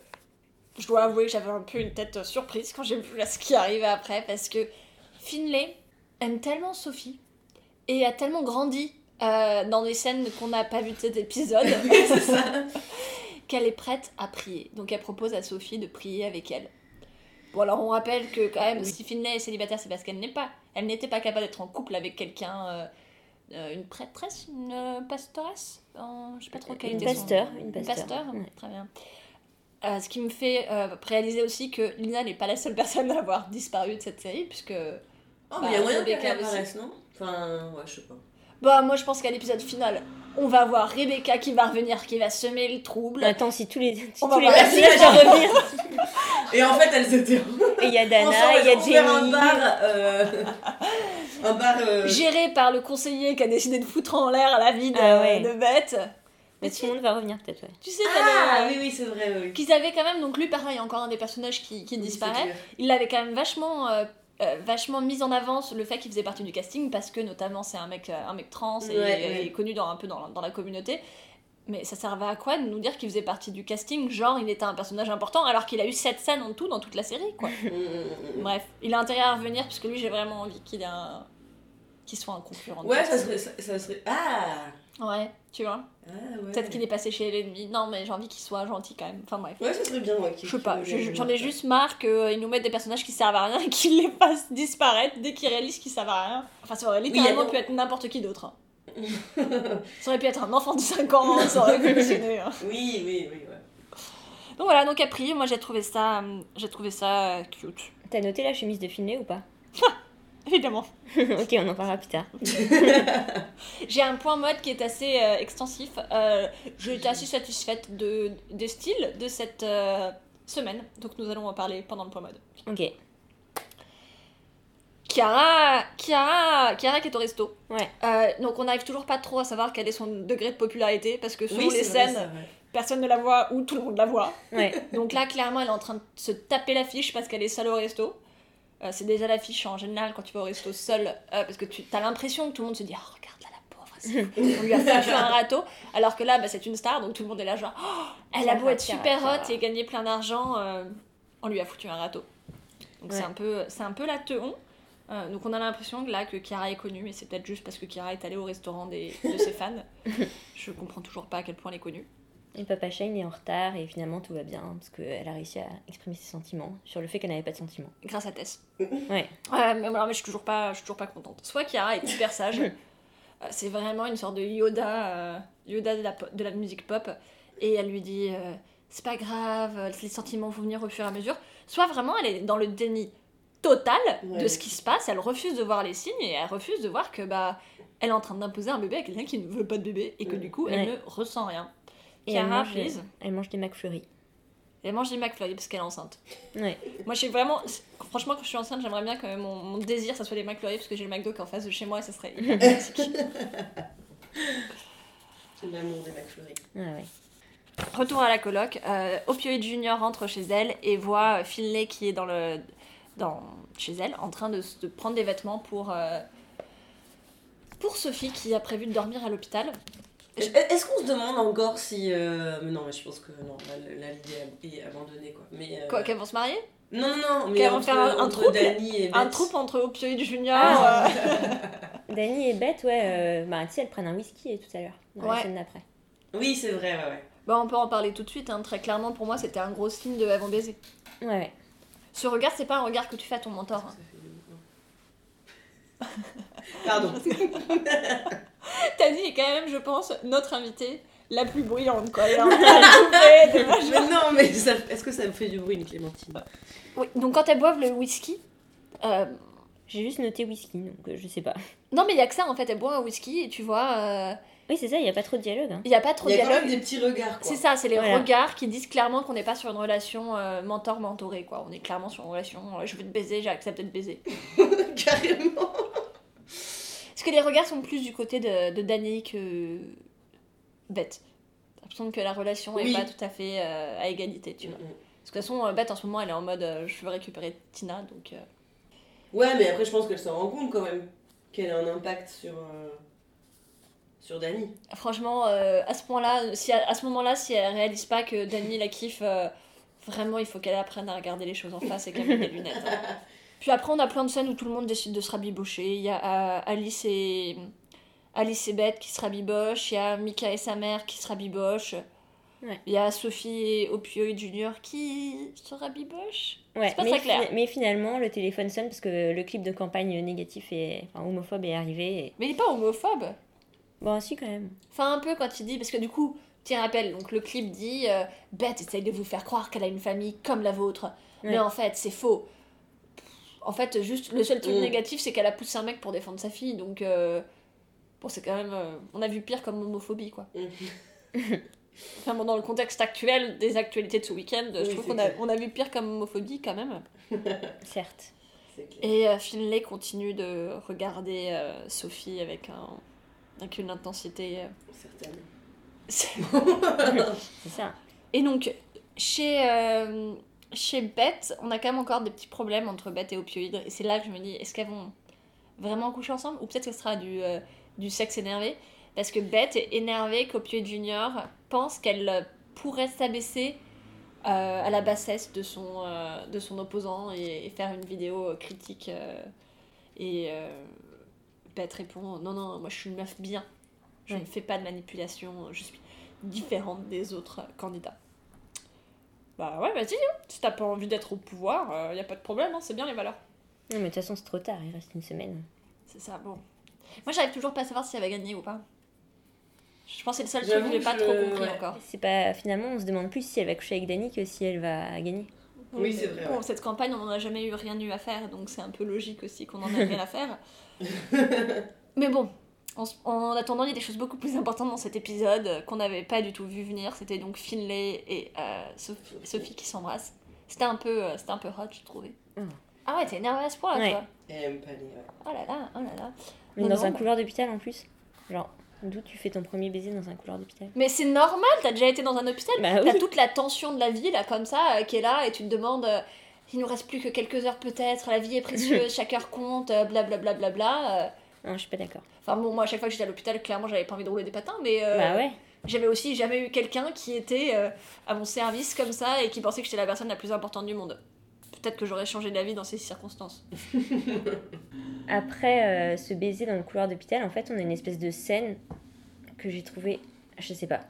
je dois avouer que j'avais un peu une tête surprise quand j'ai vu là, ce qui arrivait après parce que Finlay aime tellement Sophie et a tellement grandi euh, dans des scènes qu'on n'a pas vues de cet épisode <laughs> <laughs> qu'elle est prête à prier. Donc, elle propose à Sophie de prier avec elle. Bon alors on rappelle que quand même si Finlay est célibataire c'est parce qu'elle n'est pas, elle n'était pas capable d'être en couple avec quelqu'un, euh, euh, une prêtresse, une euh, pastoresse, Euh, je sais pas trop quel Une était son- pasteur, une Une pasteur, pasteur, ouais. très bien. Euh, ce qui me fait euh, réaliser aussi que Lina n'est pas la seule personne à avoir disparu de cette série puisque Oh, mais il y a Bah, moyen qu'elle réapparaisse, non? Enfin, ouais, je sais pas. Bah moi je pense qu'à l'épisode final on va voir Rebecca qui va revenir, qui va semer le trouble. Attends, si tous les, si On va tous les voir la personnages vont revenir. Et en fait, elles étaient Et il y a Dana, il y a ouvert un Jenny. bar. euh, un bar. euh, Géré par le conseiller qui a décidé de foutre en l'air la vie de, Ah ouais. de Bette. Mais tout le monde va revenir peut-être, ouais. Tu sais, Ah oui, oui, c'est vrai, oui. qu'ils avaient quand même, donc lui pareil, encore un des personnages qui, qui Oui, disparaît, clair. il l'avait quand même vachement, euh, euh, vachement mis en avant le fait qu'il faisait partie du casting parce que notamment c'est un mec, euh, un mec trans et, Ouais, ouais. et connu dans, un peu dans, dans la communauté. Mais ça servait à quoi de nous dire qu'il faisait partie du casting? Genre, il était un personnage important alors qu'il a eu 7 scènes en tout dans toute la série, quoi. <laughs> Mm. Bref, il a intérêt à revenir parce que lui, j'ai vraiment envie qu'il ait un... qu'il soit un concurrent. Ouais, ça serait, ça, ça serait. Ah Ouais, tu vois. Ah ouais. Peut-être qu'il est passé chez l'ennemi. Non, mais j'ai envie qu'il soit gentil quand même. Enfin bref. Ouais, ça serait bien, ouais. Je sais pas, j'en ai juste marre qu'ils nous mettent des personnages qui servent à rien <laughs> et qu'ils les fassent disparaître dès qu'ils réalisent qu'ils servent à rien. Enfin, ça aurait littéralement Oui, pu être n'importe qui d'autre. hein. <laughs> ça aurait pu être un enfant de 5 ans, ça aurait <laughs> fonctionné. hein. Oui, oui, oui, ouais. Donc voilà, donc après, moi j'ai trouvé ça, euh, j'ai trouvé ça euh, cute. T'as noté la chemise de Finlay ou pas? Évidemment. <laughs> Ok, on en parlera plus tard. <laughs> J'ai un point mode qui est assez euh, extensif. Euh, j'ai été assez satisfaite de, des styles de cette euh, semaine. Donc nous allons en parler pendant le point mode. Ok. Chiara, Chiara, Chiara qui est au resto. Ouais. Euh, donc on n'arrive toujours pas trop à savoir quel est son degré de popularité parce que selon Oui, les scènes, vrai. personne ne la voit ou tout le monde la voit. Ouais. Donc là, clairement, elle est en train de se taper l'affiche parce qu'elle est seule au resto. Euh, c'est déjà l'affiche en général quand tu vas au resto seule euh, parce que tu as l'impression que tout le monde se dit oh, regarde là la pauvre, <laughs> on lui a foutu un râteau. Alors que là, bah, c'est une star donc tout le monde est là genre Oh, elle a beau être super hot et gagner plein d'argent, euh, on lui a foutu un râteau. Donc c'est un peu c'est un peu la teon. Donc on a l'impression que là que Chiara est connue, mais c'est peut-être juste parce que Chiara est allée au restaurant des, de ses fans. <laughs> Je comprends toujours pas à quel point elle est connue. Et Papa Shane est en retard et finalement tout va bien parce qu'elle a réussi à exprimer ses sentiments sur le fait qu'elle n'avait pas de sentiments. Grâce à Tess. Ouais. Ouais, mais, voilà, mais je suis toujours pas, je suis toujours pas contente. Soit Chiara est hyper sage, <laughs> euh, c'est vraiment une sorte de Yoda, euh, Yoda de la, de la musique pop, et elle lui dit euh, c'est pas grave, les sentiments vont venir au fur et à mesure. Soit vraiment elle est dans le déni total de ce qui se passe, elle refuse de voir les signes et elle refuse de voir que bah elle est en train d'imposer un bébé à quelqu'un qui ne veut pas de bébé et que du coup elle Ouais. ne ressent rien. Et elle Chiara, mange, please. elle mange des McFlurry. Elle mange des McFlurry parce qu'elle est enceinte. Ouais. Moi, j'ai vraiment. Franchement, quand je suis enceinte, j'aimerais bien que mon, mon désir, ça soit les McFlurry parce que j'ai le McDo qui est en face de chez moi et ça serait hyper pratique. C'est l'amour des McFlurry. Ah ouais. Retour à la coloc. Euh, Opioid Junior rentre chez elle et voit euh, Finlay qui est dans le, dans, chez elle en train de, se- de prendre des vêtements pour, euh, pour Sophie qui a prévu de dormir à l'hôpital. Est-ce qu'on se demande encore si. euh, Mais non, mais je pense que non, là, l'idée est abandonnée quoi. Mais, euh, Quoi, qu'elles vont se marier? Non, non, non, mais Qu'elles vont faire un- un Dani et Un troupe entre Opioid Junior. Ah. euh, <laughs> Dani et Beth, ouais, euh, bah tu sais, elles prennent un whisky tout à l'heure, dans Ouais. la scène d'après. Oui, c'est vrai, ouais, ouais. Bah, on peut en parler tout de suite. hein. Très clairement, pour moi, c'était un gros signe de avant baiser. Ouais, ouais. Ce regard, c'est pas un regard que tu fais à ton mentor. hein. Ça fait du- Pardon. <laughs> <laughs> Tani est quand même, je pense, notre invitée la plus bruyante, quoi. Elle est en train de bouffer, de machin. mais non, mais ça- est-ce que ça me fait du bruit, une clémentine Oui, donc quand elles boivent le whisky, euh, J'ai juste noté whisky, donc euh, je sais pas. non mais il y a que ça en fait, elles boivent un whisky et tu vois, euh, Oui, c'est ça, il n'y a pas trop de dialogue. Hein. il y a pas trop Il de y a quand dialogue. même des petits regards, quoi. C'est ça, c'est les Voilà. regards qui disent clairement qu'on n'est pas sur une relation euh, mentor-mentoré, quoi. On est clairement sur une relation, euh, je veux te baiser, j'ai accepté de baiser. <laughs> Carrément. Parce que les regards sont plus du côté de, de Danny que Beth. J'ai l'impression que la relation est Oui. pas tout à fait euh, à égalité, tu vois. Parce que de toute façon, euh, Beth en ce moment, elle est en mode euh, je veux récupérer Tina, donc. euh, Ouais, mais après, je pense qu'elle s'en rend compte quand même qu'elle a un impact sur. euh, sur Dani. Franchement, à ce point-là, si à, à ce moment-là, si elle réalise pas que Danny la kiffe, vraiment, il faut qu'elle apprenne à regarder les choses en face et qu'elle mette des lunettes. hein. <laughs> Puis après, on a plein de scènes où tout le monde décide de se rabibocher. Il y a euh, Alice et Alice et Beth qui se rabibochent. Il y a Mika et sa mère qui se rabibochent. Ouais. Il y a Sophie et Opioid Junior qui se rabibochent. Ouais, pas mais, très clair. mais finalement, le téléphone sonne parce que le clip de campagne négatif et enfin, homophobe est arrivé. Et... Mais il est pas homophobe. Bon, si, quand même. Enfin, un peu quand il dit, parce que du coup, te rappelles, donc le clip dit euh, Beth essaye de vous faire croire qu'elle a une famille comme la vôtre. Mais en fait, c'est faux. En fait, juste le seul truc Mm. négatif, c'est qu'elle a poussé un mec pour défendre sa fille. Donc, euh, bon, c'est quand même. euh, on a vu pire comme homophobie, quoi. <laughs> Enfin, bon, dans le contexte actuel des actualités de ce week-end, je trouve qu'on a, on a vu pire comme homophobie quand même. <laughs> Certes. Et euh, Finlay continue de regarder euh, Sophie avec, un, avec une intensité. euh, Certaines. <laughs> C'est ça. Et donc, chez, euh, chez Beth, on a quand même encore des petits problèmes entre Beth et Opioïde. Et c'est là que je me dis, est-ce qu'elles vont vraiment coucher ensemble Ou peut-être que ce sera du, euh, du sexe énervé? Parce que Beth est énervée qu'Opioïde Junior pense qu'elle euh, pourrait s'abaisser euh, à la bassesse de son, euh, de son opposant et, et faire une vidéo critique. et Beth répond, non, non, moi je suis une meuf bien. Je Ouais. ne fais pas de manipulation, je suis différente des autres candidats. Bah ouais, vas-y, hein. si t'as pas envie d'être au pouvoir, il y a pas de problème, hein, c'est bien les valeurs. Non, mais de toute façon, c'est trop tard, il reste une semaine. C'est ça, bon. Moi j'arrive toujours pas à savoir si elle va gagner ou pas. Je pense que c'est le seul truc que j'ai pas trop compris ouais. encore. C'est pas... Finalement, on se demande plus si elle va coucher avec Dani que si elle va gagner. Oui, c'est vrai, Bon, ouais. cette campagne, on en a jamais eu rien eu à faire, donc c'est un peu logique aussi qu'on en ait rien à faire. <laughs> Mais bon, en, attendant, il y a des choses beaucoup plus importantes dans cet épisode euh, qu'on n'avait pas du tout vu venir. C'était donc Finlay et euh, Sophie, Sophie qui s'embrassent. C'était un peu, euh, c'était un peu hot, je trouvais. Mm. Ah ouais, t'es énervée à ce point là, Ouais. toi. Elle aime pas les. ouais. Oh là là, oh là là. Mais Non, dans non, un couloir d'hôpital en plus. Genre, d'où tu fais ton premier baiser dans un couloir d'hôpital? Mais c'est normal, t'as déjà été dans un hôpital. Bah T'as oui. toute la tension de la vie là comme ça euh, qui est là et tu te demandes euh, il nous reste plus que quelques heures peut-être, la vie est précieuse, <laughs> chaque heure compte, euh, blablabla. Bla, bla, bla, euh. Non, je suis pas d'accord. Enfin bon, moi à chaque fois que j'étais à l'hôpital, clairement j'avais pas envie de rouler des patins, mais euh, Bah ouais. j'avais aussi jamais eu quelqu'un qui était euh, à mon service comme ça et qui pensait que j'étais la personne la plus importante du monde. Peut-être que j'aurais changé d'avis dans ces circonstances. <laughs> Après euh, ce baiser dans le couloir d'hôpital, en fait, on a une espèce de scène que j'ai trouvée, je sais pas,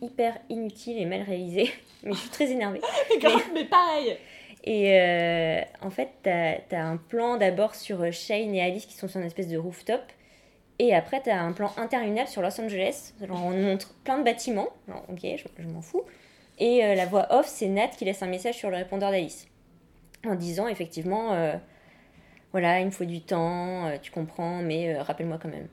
hyper inutile et mal réalisée. <laughs> Mais je suis très énervée. <laughs> Grave, mais pareil Et euh, en fait, t'as as un plan d'abord sur euh, Shane et Alice qui sont sur une espèce de rooftop. Et après, t'as un plan interminable sur Los Angeles. On montre plein de bâtiments. Alors, ok, je, m'en fous. Et euh, la voix off, c'est Nat qui laisse un message sur le répondeur d'Alice. En disant, effectivement, voilà, il me faut du temps, tu comprends, mais rappelle-moi quand même.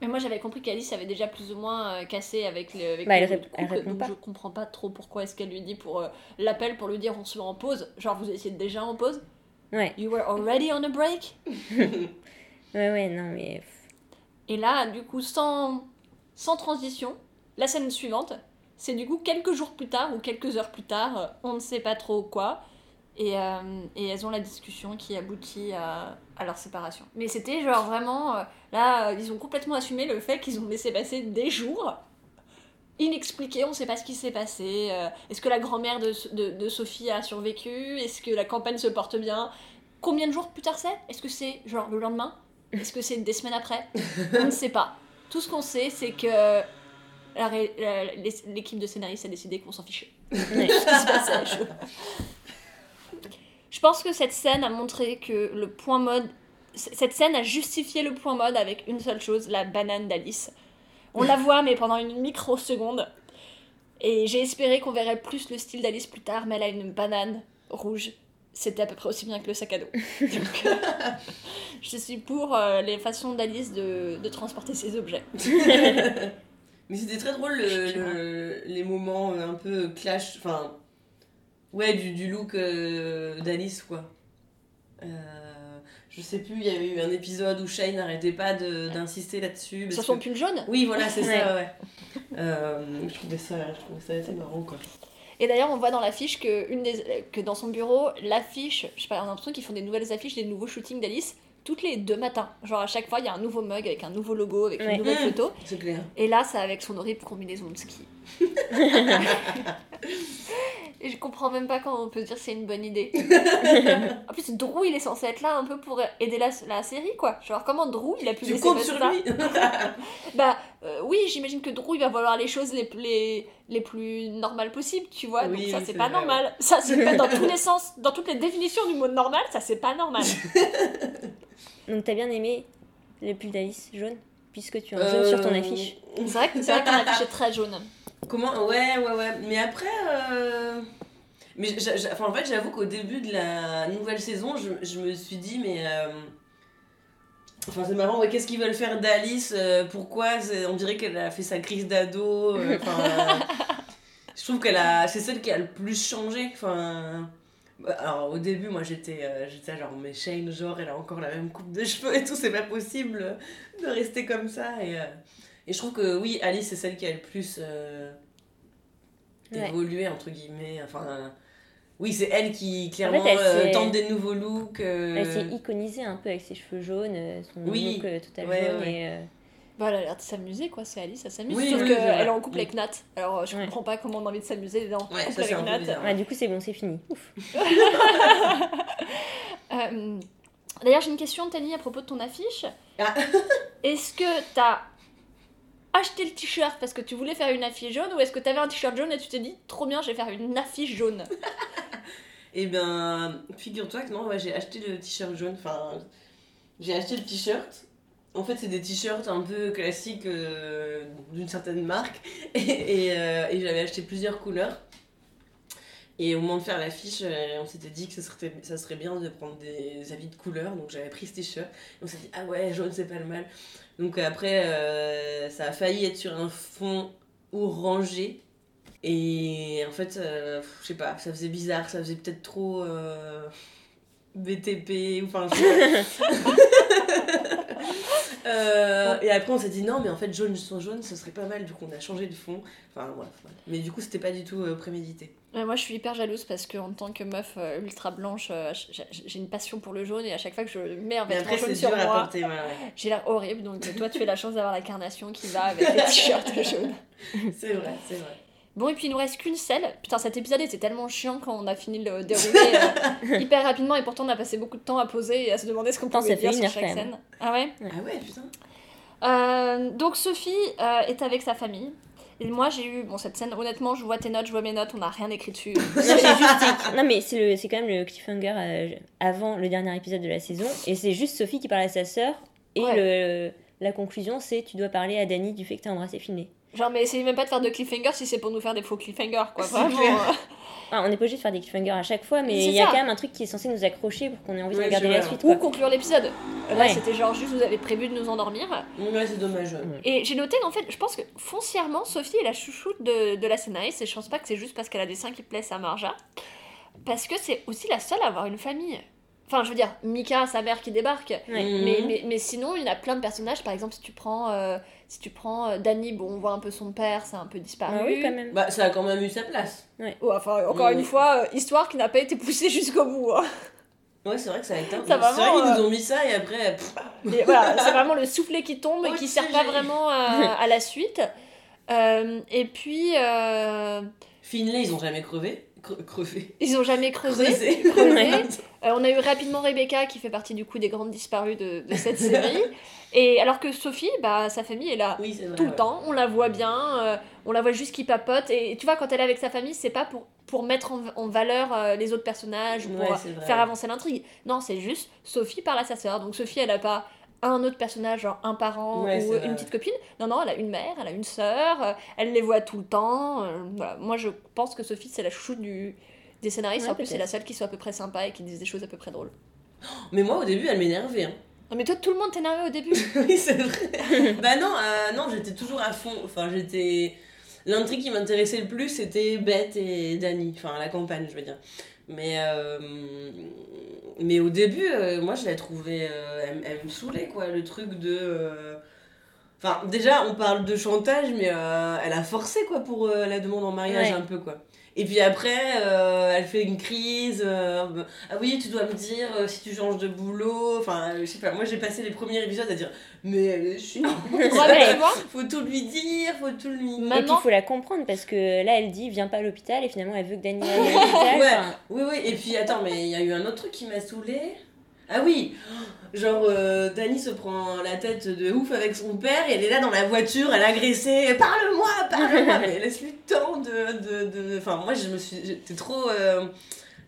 Mais moi j'avais compris qu'Alice avait déjà plus ou moins euh, cassé avec le, avec Bah, le elle couple, elle répond donc pas. je comprends pas trop pourquoi est-ce qu'elle lui dit pour euh, l'appel pour lui dire on se met en pause. Genre vous étiez déjà en pause? Ouais, You were already on a break? <laughs> Ouais, ouais, non, mais. Et là, du coup, sans, sans transition, la scène suivante, c'est du coup quelques jours plus tard ou quelques heures plus tard, euh, on ne sait pas trop quoi, et, euh, et elles ont la discussion qui aboutit à, à leur séparation. Mais c'était genre vraiment, euh, là, euh, ils ont complètement assumé le fait qu'ils ont laissé passer des jours inexpliqués, on ne sait pas ce qui s'est passé. euh, Est-ce que la grand-mère de, de, de Sophie a survécu Est-ce que la campagne se porte bien Combien de jours plus tard c'est Est-ce que c'est genre le lendemain Est-ce que c'est des semaines après On ne sait pas. Tout ce qu'on sait, c'est que l'équipe de scénaristes a décidé qu'on s'en fichait. Ouais. <laughs> Ce qui se passait à. Je pense que cette scène a montré que le point mode. Cette scène a justifié le point mode avec une seule chose, la banane d'Alice. On la voit, mais pendant une microseconde. Et j'ai espéré qu'on verrait plus le style d'Alice plus tard, mais elle a une banane rouge. C'était à peu près aussi bien que le sac à dos. <laughs> Donc, euh, je suis pour euh, les façons d'Alice de, de transporter ses objets. <laughs> Mais c'était très drôle le- le- les moments un peu clash, enfin, ouais, du, du look euh, d'Alice, quoi. Euh, je sais plus, il y avait eu un épisode où Shane n'arrêtait pas d'insister là-dessus. Sur son que- pull jaune? Oui, voilà, c'est ça, ouais. Euh, je, trouvais ça, je trouvais ça assez marrant, quoi. Et d'ailleurs, on voit dans l'affiche que, une des, que dans son bureau, l'affiche, je sais pas, on a l'impression qu'ils font des nouvelles affiches, des nouveaux shootings d'Alice, toutes les deux matins. Genre à chaque fois, il y a un nouveau mug avec un nouveau logo, avec Ouais. une nouvelle Mmh. photo. C'est clair. Et là, c'est avec son horrible combinaison de ski. <laughs> Et je comprends même pas comment on peut dire que c'est une bonne idée. <laughs> en plus, Drew, il est censé être là un peu pour aider la, la série, quoi. Genre, comment Drew, il a pu Tu laisser comptes sur ça lui <laughs> <laughs> Bah, euh, oui, j'imagine que Drew, il va vouloir les choses les, les, les plus normales possibles, tu vois. Oui, Donc ça, c'est c'est pas vrai, normal. Ça, c'est pas dans tous les sens, dans toutes les définitions du mot normal, ça, c'est pas normal. Donc t'as bien aimé le pull d'Alice jaune Puisque tu as un jaune sur ton Euh, C'est affiche. vrai que c'est vrai que ton affiche est très jaune. Comment Ouais, ouais, ouais. Mais après. euh, Mais enfin, en fait, j'avoue qu'au début de la nouvelle saison, je, je me suis dit, mais. euh, Enfin, c'est marrant, ouais, qu'est-ce qu'ils veulent faire d'Alice euh, Pourquoi On dirait qu'elle a fait sa crise d'ado. <laughs> Enfin. je trouve qu'elle a. C'est celle qui a le plus changé. Enfin. bah, Alors, au début, moi, j'étais euh, j'étais genre, mais Shane, genre, elle a encore la même coupe de cheveux et tout, c'est pas possible de rester comme ça. Et, euh, et je trouve que, oui, Alice, c'est celle qui a le plus. euh, Ouais. évoluer entre guillemets enfin euh, oui c'est elle qui clairement elle euh, tente des nouveaux looks euh, Elle s'est iconisée un peu avec ses cheveux jaunes, son Oui. look euh, total Ouais, jaune ouais. et... euh, Bah, elle a l'air de s'amuser, quoi. C'est Alice, elle s'amuse. Oui, Sauf oui, qu'elle est en couple Oui. avec Nat. Alors, je Ouais. comprends pas comment on a envie de s'amuser en couple ça, avec Nat. bizarre. Ah, du coup, c'est bon, c'est fini. Ouf. <laughs> <laughs> D'ailleurs, j'ai une question, Tani, à propos de ton affiche. Ah. est-ce que t'as acheté le t-shirt parce que tu voulais faire une affiche jaune ou est-ce que t'avais un t-shirt jaune et tu t'es dit trop bien, je vais faire une affiche jaune <laughs> Eh bien, figure-toi que non, j'ai acheté le t-shirt jaune. Enfin, j'ai acheté le t-shirt. En fait, c'est des t-shirts un peu classiques euh, d'une certaine marque. <laughs> Euh, et j'avais acheté plusieurs couleurs. Et au moment de faire l'affiche, euh, on s'était dit que ça serait, ça serait bien de prendre des habits de couleur. Donc j'avais pris ce t-shirt. Et on s'est dit, ah ouais, jaune, c'est pas le mal. Donc après, euh, ça a failli être sur un fond orangé. Et en fait, euh, je sais pas, ça faisait bizarre, ça faisait peut-être trop euh, BTP, ou enfin. <laughs> Euh, et après, on s'est dit non, mais en fait, jaune sur jaune, ce serait pas mal, du coup, on a changé de fond. Enfin, voilà. Mais du coup, c'était pas du tout euh, prémédité. Moi, je suis hyper jalouse parce que en tant que meuf euh, ultra blanche, j'ai une passion pour le jaune et à chaque fois que je mets un vêtement jaune sur moi, ouais, ouais. j'ai l'air horrible. Donc, toi, tu as la chance d'avoir la carnation qui va avec les t-shirts <laughs> jaunes. C'est vrai, c'est vrai. Bon, et puis il nous reste qu'une selle. Putain, cet épisode était tellement chiant quand on a fini le dérouler euh, <laughs> hyper rapidement et pourtant on a passé beaucoup de temps à poser et à se demander ce qu'on pouvait dire sur chaque scène. Ah ouais? Ah ouais, putain. Euh, Donc Sophie euh, est avec sa famille. Et moi j'ai eu, bon cette scène, honnêtement je vois tes notes, je vois mes notes, on n'a rien écrit dessus. <laughs> Non, c'est juste- non, mais c'est le- c'est quand même le cliffhanger euh, avant le dernier épisode de la saison. Et c'est juste Sophie qui parle à sa sœur. Et Ouais. le, la conclusion, c'est tu dois parler à Dani du fait que t'as embrassé Finney. Genre mais essayez même pas de faire de cliffhanger si c'est pour nous faire des faux cliffhangers quoi. <laughs> Vraiment. clair. Ah, on n'est pas obligé de faire des cliffhangers à chaque fois, mais il y a ça. quand même un truc qui est censé nous accrocher pour qu'on ait envie de regarder la suite. Ou Quoi. conclure l'épisode. Là Ouais. c'était genre juste vous avez prévu de nous endormir. Ouais, c'est dommage. Et j'ai noté qu'en fait, je pense que foncièrement, Sophie est la chouchoute de, de la scénariste, et je pense pas que c'est juste parce qu'elle a des seins qui plaisent à Marja, parce que c'est aussi la seule à avoir une famille. Enfin, je veux dire, Mika, sa mère qui débarque, Ouais. Mhm. mais, mais, mais sinon, il y en a plein de personnages, par exemple, si tu prends, euh, si tu prends euh, Danny, bon, on voit un peu son père, c'est un peu disparu. Ah oui, quand même. Bah, ça a quand même eu sa place. Ouais, enfin, encore une fois, euh, histoire qui n'a pas été poussée jusqu'au bout. hein. Ouais, c'est vrai que ça a été un Ça, C'est vrai qu'ils euh, nous ont mis ça et après. voilà, c'est vraiment le soufflet qui tombe et qui c'est sert pas vraiment à, <laughs> à la suite. Euh, et puis, euh, Finlay, ils ont jamais crevé. Cre- crevé. Ils ont jamais creusé. Creusé. <laughs> creusé. Euh, on a eu rapidement Rebecca qui fait partie du coup des grandes disparues de, de cette série. <laughs> Et alors que Sophie, bah, sa famille est là Oui, c'est vrai. tout le ouais. temps, on la voit bien, euh, on la voit juste qui papote. Et tu vois, quand elle est avec sa famille, c'est pas pour, pour mettre en, en valeur euh, les autres personnages ou pour Ouais, faire avancer l'intrigue. Non, c'est juste Sophie parle à sa sœur. Donc Sophie, elle a pas un autre personnage, genre un parent Ouais, ou une petite copine. Non, non, elle a une mère, elle a une sœur, elle les voit tout le temps. voilà. Moi, je pense que Sophie, c'est la chouchoute du, des scénaristes. Ouais, en plus, c'est la seule qui soit à peu près sympa et qui dise des choses à peu près drôles. Mais moi, au début, elle m'énervait. Hein. Non, mais toi, tout le monde t'énervait au début. <laughs> oui, c'est vrai. <laughs> bah non, euh, non j'étais toujours à fond. Enfin, j'étais. L'intrigue qui m'intéressait le plus, c'était Beth et Danny. Enfin, la campagne, je veux dire. Mais, euh, mais au début, euh, moi, je la trouvais. elle, elle me saoulait, quoi, le truc de. Enfin, déjà, on parle de chantage, mais elle a forcé, quoi, pour la demande en mariage, Ouais. un peu, quoi. Et puis après, euh, elle fait une crise. euh, ah oui, tu dois me dire euh, si tu changes de boulot. Enfin, je sais pas, moi j'ai passé les premiers épisodes à dire Mais <laughs> <laughs> tu vois, faut tout lui dire, faut tout lui. Et puis Maintenant- il faut la comprendre parce que là elle dit viens pas à l'hôpital et finalement elle veut que Daniel aille à <laughs> l'hôpital. Ouais. Oui, oui, et puis attends, mais il y a eu un autre truc qui m'a saoulée. Ah oui, genre euh, Dani se prend la tête de ouf avec son père et elle est là dans la voiture, elle agressée, parle-moi, parle-moi, <laughs> mais laisse-lui le temps de, de, de... Enfin, moi je me suis... J'étais trop... euh,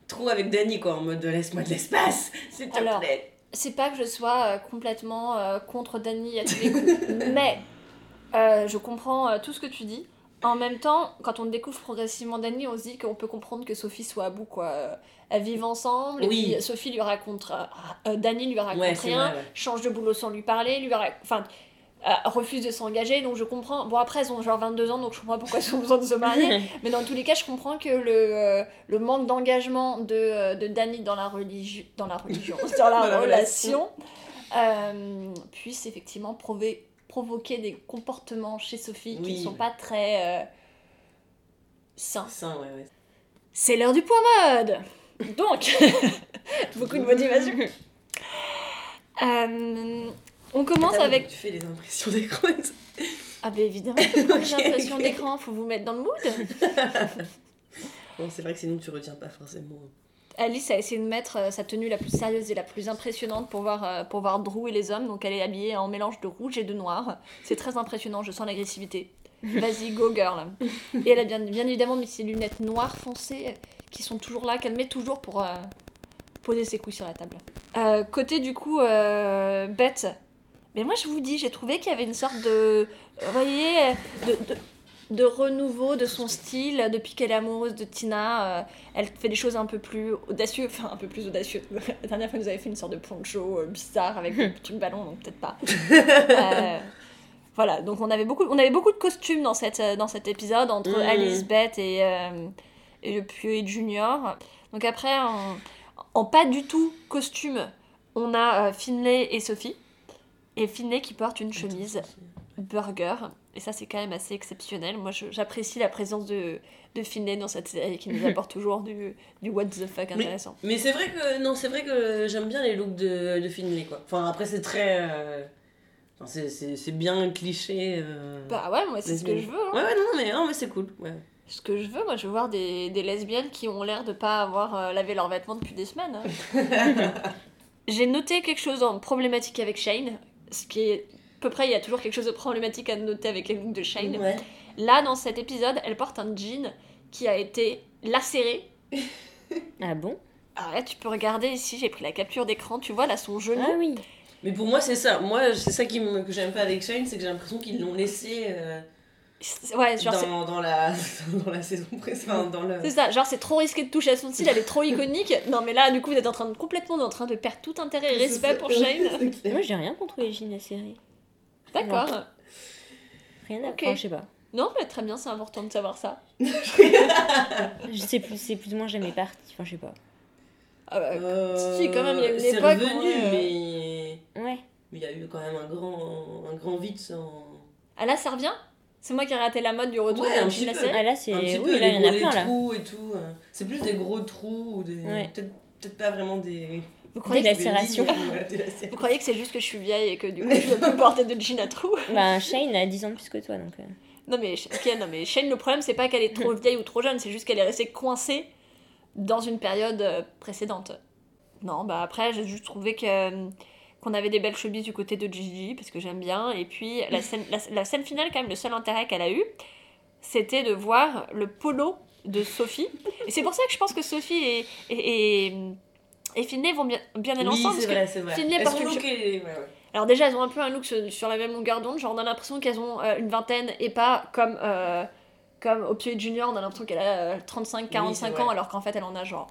Trop avec Dani quoi, en mode laisse-moi de l'espace, s'il te Alors, plaît. c'est pas que je sois euh, complètement euh, contre Dany à tous les coups, <laughs> mais je comprends tout ce que tu dis. En même temps, quand on découvre progressivement Dany, on se dit qu'on peut comprendre que Sophie soit à bout, quoi. Elles vivent ensemble, Oui. et puis Sophie lui raconte. euh, euh, Dany lui raconte Ouais, rien, vrai, ouais. change de boulot sans lui parler, lui enfin, euh, refuse de s'engager, donc je comprends. Bon, après, elles ont genre 22 ans, donc je comprends pourquoi elles ont besoin de se marier. <laughs> Mais dans tous les cas, je comprends que le, euh, le manque d'engagement de, euh, de Dany dans la, religion dans la religion, dans la Dans la relation, euh, puisse effectivement provoquer des comportements chez Sophie qui ne sont pas très sains. Ça, ouais, ouais. C'est l'heure du point mode Donc, <laughs> beaucoup de motivation. Euh, on commence Attends, avec... Tu fais les impressions d'écran. Ah bah évidemment, quand <laughs> Ok, j'ai l'impression ok. d'écran, faut vous mettre dans le mood. <laughs> Bon, c'est vrai que sinon tu retiens pas forcément. Alice a essayé de mettre euh, sa tenue la plus sérieuse et la plus impressionnante pour voir, euh, pour voir Drew et les hommes. Donc elle est habillée en mélange de rouge et de noir. C'est très impressionnant, je sens l'agressivité. Vas-y, go girl. Et elle a bien, bien évidemment mis ses lunettes noires foncées qui sont toujours là, qu'elle met toujours pour euh, poser ses couilles sur la table. Euh, côté du coup, euh, Beth. Mais moi je vous dis, j'ai trouvé qu'il y avait une sorte de. Vous voyez, de, de, de renouveau de son style depuis qu'elle est amoureuse de Tina. euh, elle fait des choses un peu plus audacieuses, enfin un peu plus audacieuses. La dernière fois, nous avait fait une sorte de poncho euh, bizarre avec <laughs> des petits ballons, donc peut-être pas. <laughs> Euh, voilà, donc on avait beaucoup, on avait beaucoup de costumes dans, cette, euh, dans cet épisode entre Mhm. Alice, Beth et, euh, et le Pieux Junior. Donc après, en, en pas du tout costume, on a euh, Finlay et Sophie. Et Finlay qui porte une chemise burger. Et ça, c'est quand même assez exceptionnel. Moi, j'apprécie la présence de, de Finlay dans cette série qui nous <laughs> apporte toujours du, du what the fuck intéressant. Mais c'est vrai que non, c'est vrai que j'aime bien les looks de, de Finlay quoi. Enfin après c'est très, euh, c'est- c'est c'est bien cliché. euh, Bah ouais, moi, c'est ce que je veux. hein. Ouais ouais non mais non mais c'est cool. Ouais. Ce que je veux, moi, je veux voir des, des lesbiennes qui ont l'air de pas avoir euh, lavé leurs vêtements depuis des semaines. hein. <laughs> J'ai noté quelque chose en problématique avec Shane, ce qui est à peu près, il y a toujours quelque chose de problématique à noter avec les looks de Shane. Ouais. Là, dans cet épisode, elle porte un jean qui a été lacéré. <laughs> Ah bon? Alors là, tu peux regarder ici, j'ai pris la capture d'écran, tu vois là son genou. Ah oui. Mais pour moi c'est ça. Moi c'est ça qui me, que j'aime pas avec Shane, c'est que j'ai l'impression qu'ils l'ont laissé euh, Ouais, genre c'est- dans, dans la <laughs> dans la saison précédente, dans le. c'est ça, genre c'est trop risqué de toucher à son style, elle est trop iconique. Non mais là, du coup, vous êtes en train de complètement en train de perdre tout intérêt et respect pour Shane. <laughs> Moi j'ai rien contre les jeans de la série. D'accord. Rien à Ok. enfin, je sais pas. Non, mais très bien, c'est important de savoir ça. <laughs> Je sais plus, c'est plus ou moins jamais parti. Enfin, je sais pas. Ah bah, Euh, Si, quand même, il y a une où, euh, mais Ouais. mais il y a eu quand même un grand un grand vide sans. Ah là, ça revient? C'est moi qui ai raté la mode du retour Ouais, de un petit peu. Ah là c'est. un petit Oui, peu là il y en a plein là. trous et tout. euh. C'est plus des gros trous ou des Ouais. peut-être peut-être pas vraiment des Vous croyez, Des que... vous croyez que c'est juste que je suis vieille et que du coup <laughs> je peux porter de jean à trous? Bah Shane a 10 ans de plus que toi donc. euh. Non mais, ok, non mais Shane, le problème c'est pas qu'elle est trop vieille ou trop jeune, c'est juste qu'elle est restée coincée dans une période euh, précédente. Non, bah après, j'ai juste trouvé que euh, qu'on avait des belles chevilles du côté de Gigi, parce que j'aime bien. Et puis, la <laughs> scène, la, la scène finale, quand même, le seul intérêt qu'elle a eu, c'était de voir le polo de Sophie. Et c'est pour ça que je pense que Sophie et, et, et, et Finlay vont bien, bien aller Oui, ensemble. c'est vrai, c'est vrai. Finlay ouais, ouais. alors déjà, elles ont un peu un look sur, sur la même longueur d'onde. Genre, on a l'impression qu'elles ont euh, une vingtaine et pas comme, euh, comme Opioid Junior, on a l'impression qu'elle a 35-45 c'est ans alors qu'en fait, elle en a genre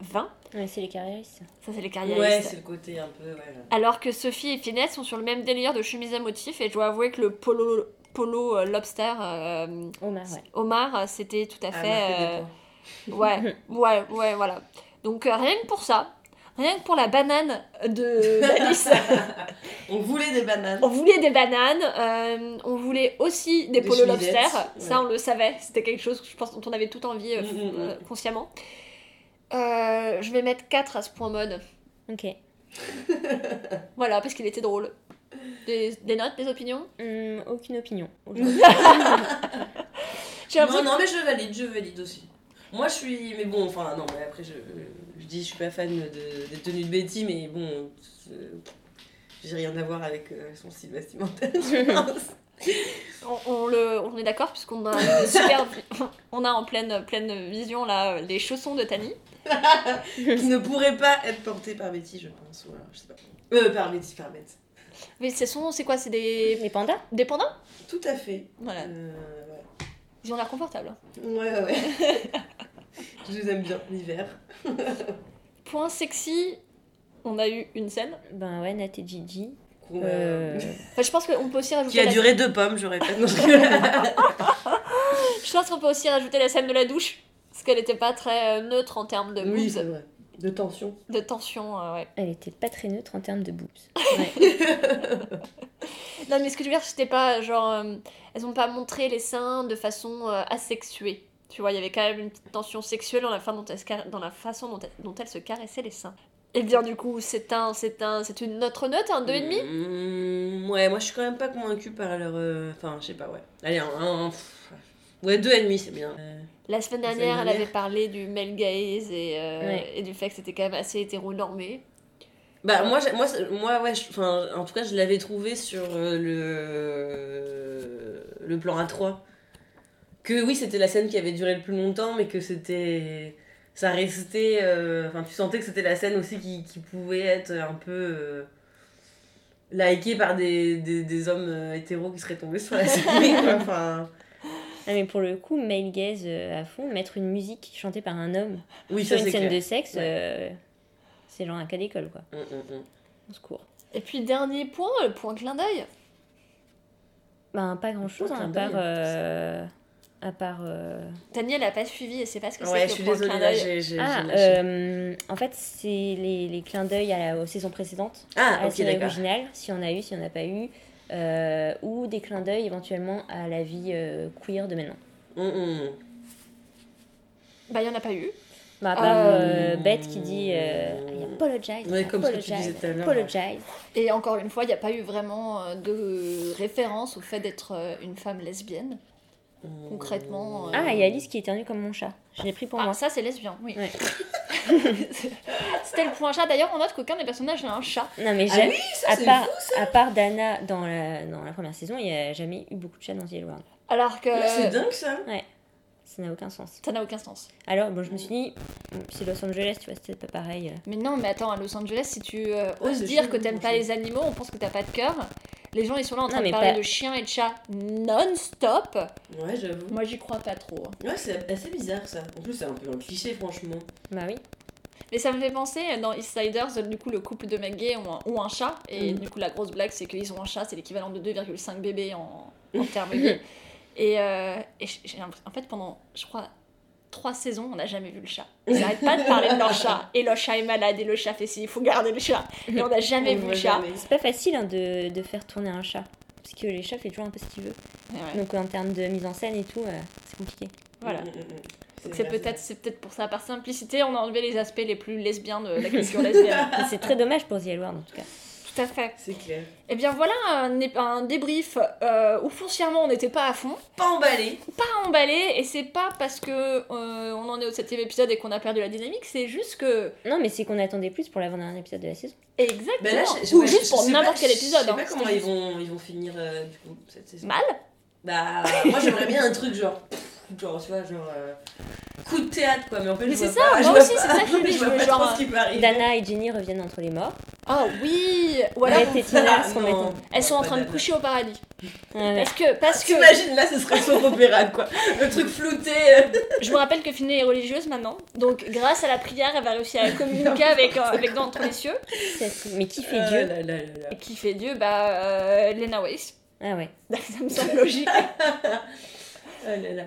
20. Ouais, c'est les carriéristes. Ça, c'est les Ouais, carriéristes. c'est le côté un peu. Ouais. alors que Sophie et Finesse sont sur le même délire de chemise à motifs et je dois avouer que le polo, polo euh, lobster euh, Omar, ouais. Omar, euh, c'était tout à Ah, fait... euh, <laughs> ouais, ouais, ouais, voilà. Donc euh, rien que pour ça, rien que pour la banane de <laughs> d'Alice. <laughs> On voulait des bananes. On voulait des bananes, euh, on voulait aussi des, Des polos lobster, ça ouais. on le savait, c'était quelque chose je pense dont on avait tout envie euh, Mm, mm, mm. euh, consciemment. Euh, je vais mettre 4 à ce point mode, Ok. <laughs> voilà, parce qu'il était drôle. Des, des notes, des opinions? Hum, aucune opinion. aujourd'hui. <laughs> <laughs> J'ai Non, l'impression non, mais je valide, je valide aussi. Moi, je suis. Mais bon, enfin, non, mais après, je, je dis, je suis pas fan de, des tenues de Betty, mais bon. J'ai rien à voir avec euh, son style vestimentaire. je pense. on, on le, on est d'accord puisqu'on a une super, on a en pleine, pleine vision là les chaussons de Tani. Qui ne pourrait pas être porté par Betty, je pense. Ou alors, je sais pas. Euh, par Betty, par Bette. Mais ce sont, c'est quoi? C'est des, pandas? Des pandas? Tout à fait. Voilà, Euh, ils ont l'air confortables. ouais, ouais, ouais. <laughs> je les aime bien, l'hiver. <laughs> Point sexy, on a eu une scène. Ben ouais, Nat et Gigi. Ouais. Euh, Enfin, je pense qu'on peut aussi rajouter. Qui a la- duré deux pommes, je répète. <laughs> Je pense qu'on peut aussi rajouter la scène de la douche. Parce qu'elle était pas très euh, neutre en termes de oui, boobs, c'est vrai. De tension. de tension. euh, ouais. Elle était pas très neutre en termes de boobs. <laughs> Non, mais ce que je veux dire, c'était pas genre. euh, elles ont pas montré les seins de façon euh, asexuée. Tu vois, il y avait quand même une petite tension sexuelle dans la, fin dont elle se car- dans la façon dont elle, dont elle se caressait les seins. Et bien, du coup, c'est un, c'est un, c'est une notre note, un 2,5 Mmh, Ouais, moi je suis quand même pas convaincue par leur. euh, Enfin, je sais pas, ouais. Allez, un. un- pff, ouais, deux et demi, c'est bien. Euh, La semaine dernière, elle avait parlé du male gaze et, euh, Ouais. et du fait que c'était quand même assez hétéronormé. Bah, moi, j'ai- moi, c'est- moi ouais, enfin, en tout cas, je l'avais trouvé sur euh, le. le plan A3. Que oui, c'était la scène qui avait duré le plus longtemps, mais que c'était. Ça restait. euh, Enfin, tu sentais que c'était la scène aussi qui, qui pouvait être un peu. euh, likée par des, des, des hommes euh, hétéros qui seraient tombés sur la <laughs> série. Enfin. Ah, mais pour le coup, male gaze euh, à fond, mettre une musique chantée par un homme Oui, sur ça une scène clair. de sexe, Ouais. euh, c'est genre un cas d'école, quoi. Hum, hum, hum. On secours. Et puis, dernier point, le point clin d'œil. Ben, pas grand chose, Pas hein, à part. euh, à part. euh, Tania, elle a pas suivi et c'est pas ce que Ouais, je c'est suis que le point désolée, clin là, d'œil. j'ai Ah, euh, en fait, c'est les, les clins d'œil à la, aux saisons précédentes, Ah, à ok, d'accord. si on a eu, si on n'a pas eu, euh, ou des clins d'œil éventuellement à la vie euh, queer de maintenant. Hum, hum. Bah, il y en a pas eu. Bah, à part Euh, euh, Beth qui dit euh, I apologize, Ouais, comme ce que tu apologize, disais tout à l'heure. apologize. Et encore une fois, il n'y a pas eu vraiment de référence au fait d'être une femme lesbienne. Concrètement. euh, Ah, il y a Alice qui éternue comme mon chat. Je l'ai pris pour Ah, moi. ça c'est lesbien, oui. Ouais. <laughs> <laughs> C'était le point chat. D'ailleurs, on note qu'aucun des personnages n'a un chat. Non, mais Ah j'ai- oui, ça à, c'est part, fou, à part Dana dans la, dans la première saison, il n'y a jamais eu beaucoup de chats dans The World. Alors que. Ouais, C'est dingue ça. Ça n'a aucun sens. Ça n'a aucun sens. Alors, bon, je me suis dit, c'est Los Angeles, tu vois, c'était pas pareil. Mais non, mais attends, à Los Angeles, si tu euh, Ouais, oses c'est dire que t'aimes pas les animaux, on pense que t'as pas de cœur. Les gens, ils sont là en train Non, de parler pas- de chiens et de chats non-stop. Ouais, j'avoue. Moi, j'y crois pas trop. Ouais, c'est assez bizarre ça. En plus, c'est un peu un cliché, franchement. Bah oui. Mais ça me fait penser, euh, dans Eastsiders, du coup, le couple de mecs gays ont un, ont un chat. Et Mhm. du coup, la grosse blague, c'est qu'ils ont un chat, c'est l'équivalent de 2,5 bébés en, en termes gays. Et, euh, et en fait, pendant, je crois, trois saisons, on n'a jamais vu le chat. Ils n'arrêtent pas de parler de leur chat. Et le chat est malade, et le chat fait ci, il faut garder le chat. Et on n'a jamais On vu le chat. C'est pas facile hein, de, de faire tourner un chat. Parce que les chats fait toujours un peu ce qu'il veut. Ouais, ouais. Donc en termes de mise en scène et tout, euh, c'est compliqué. Voilà. Mm, mm, mm. Donc c'est peut-être c'est peut-être pour ça, par simplicité, on a enlevé les aspects les plus lesbiens de la culture lesbienne. <laughs> C'est très dommage pour The en tout cas. Tout à fait. C'est clair. Et bien voilà un, un débrief euh, où foncièrement on n'était pas à fond, Pas emballé. pas emballé, et c'est pas parce que euh, on en est au septième épisode et qu'on a perdu la dynamique, c'est juste que Non, mais c'est qu'on attendait plus pour l'avant-dernier épisode de la saison. exactement, Ben là, je- ou ouais, juste je pour n'importe quel épisode. Je sais hein, pas comment ils vont, ils vont finir euh, du coup cette saison. Mal. Bah, moi j'aimerais bien un truc genre. Pff, Genre, tu vois, genre. euh, coup de théâtre quoi, mais en fait, Mais c'est ça, pas- moi je aussi, c'est ça que je <laughs> me dis, je vois je veux pas genre, trop ce qui peut arriver. Dana et Jenny reviennent entre les morts. Oh oui Ou alors Beth et Tina sont non. maintenant. elles sont en train de Dana. coucher au paradis. Ah. Parce que, parce que T'imagines là, ce serait son opéra quoi. Le truc flouté. <laughs> je vous rappelle que Finney est religieuse maintenant, donc grâce à la prière, elle va réussir à <laughs> communiquer avec, euh, avec d'entre les cieux. Mais qui fait Ah Dieu là là là là. Et qui fait Dieu Bah, euh, Lena Wace. Ah ouais. Ça me semble logique. Ah là là.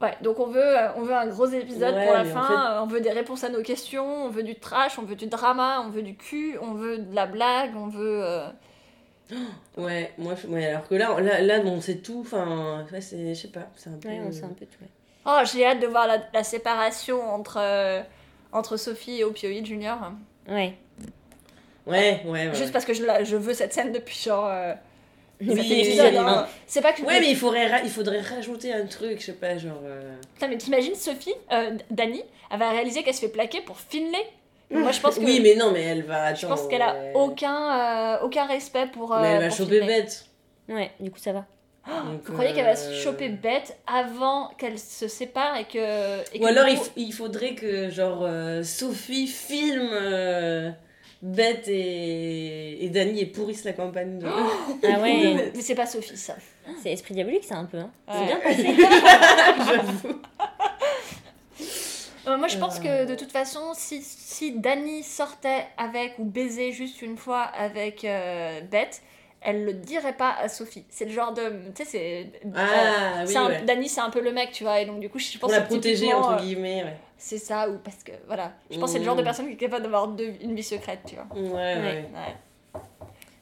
Ouais, donc on veut, euh, on veut un gros épisode Ouais, pour la en fin, fait- euh, on veut des réponses à nos questions, on veut du trash, on veut du drama, on veut du cul, on veut de la blague, on veut... euh, <gasps> Ouais, moi, je- ouais, alors que là, là, là bon, c'est tout. Enfin, ouais, c'est, je sais pas, c'est un peu. Ouais, on sait un peu tout. ouais. Oh, j'ai hâte de voir la, la séparation entre, euh, entre Sophie et Opioid Junior. Ouais. Ouais, ouais, ouais. Juste parce que je, la- je veux cette scène depuis genre... euh, Oui, hein. C'est pas que... Ouais, mais il faudrait, ra- il faudrait rajouter un truc, je sais pas, genre. euh, Putain, mais t'imagines Sophie, euh, Dani, elle va réaliser qu'elle se fait plaquer pour Finlay Moi, je pense que... Oui, mais non, mais elle va. Je attends, pense qu'elle a ouais. aucun, euh, aucun respect pour. euh, Mais elle va choper bête. Ouais, du coup ça va. Donc, Vous croyez qu'elle va se choper bête avant qu'elle se sépare et que. et que Ou alors il, il faudrait que genre euh, Sophie filme euh, Bette et, et Dany et pourrissent la campagne. de- <laughs> Ah ouais. Mais mais c'est pas Sophie ça. C'est esprit diabolique ça un peu. Hein. Ouais. C'est bien <laughs> passé. J'avoue. Euh, moi je pense Euh. que de toute façon, si, si Dani sortait avec ou baisait juste une fois avec euh, Bette, elle le dirait pas à Sophie. C'est le genre de. Tu sais, c'est. Ah oui, c'est un- ouais. Dani c'est un peu le mec, tu vois, et donc du coup je pense Pour la protéger, entre euh, guillemets, ouais. C'est ça, ou parce que voilà. Je pense que c'est le genre de Mm. personne qui est capable d'avoir deux- une vie secrète, tu vois. Ouais, ouais. Ouais.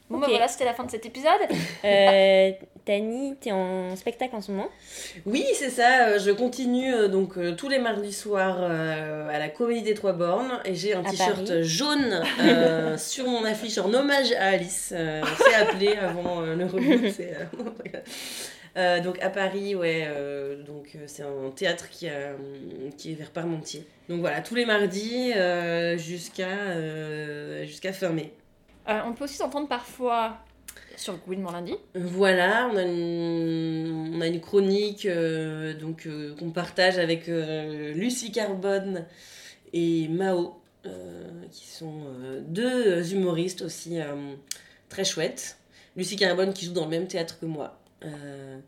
Bon, bah voilà, c'était la fin de cet épisode. <laughs> Euh, Tani, t'es en spectacle en ce moment? Oui, c'est ça. euh, Je continue euh, donc euh, tous les mardis soirs euh, à la Comédie des Trois Bornes et j'ai un À t-shirt Paris. jaune <laughs> euh, sur mon affiche en hommage à Alice. Euh, on s'est appelé avant euh, le reboot. <laughs> euh, donc à Paris, ouais. euh, donc euh, c'est un théâtre qui, a, qui est vers Parmentier. Donc voilà, tous les mardis euh, jusqu'à jusqu'à fin mai. On peut aussi s'entendre parfois sur Gouinement lundi. Voilà, on a une, on a une chronique donc qu'on partage avec Lucie Carbone et Mao, qui sont deux humoristes aussi très chouettes. Lucie Carbone qui joue dans le même théâtre que moi. Euh,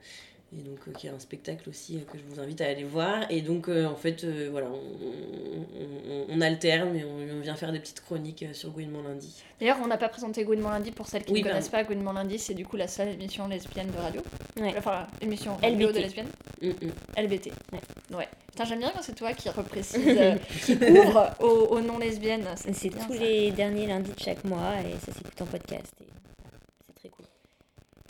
et donc euh, qui a un spectacle aussi euh, que je vous invite à aller voir. Et donc euh, en fait, euh, voilà, on, on, on- on alterne et on, on vient faire des petites chroniques euh, sur Gouinement lundi. D'ailleurs, on n'a pas présenté Gouinement lundi pour celles qui Oui, ne connaissent pas. Gouinement lundi, c'est du coup la seule émission lesbienne de radio. Ouais. Enfin, émission radio LBT. de lesbienne. Mm, mm. LBT. Ouais. Putain, j'aime bien quand c'est toi qui reprécise, <laughs> euh, qui ouvre au, au non lesbienne. C'est tous ça. les derniers lundis de chaque mois et ça s'écoute en podcast. et.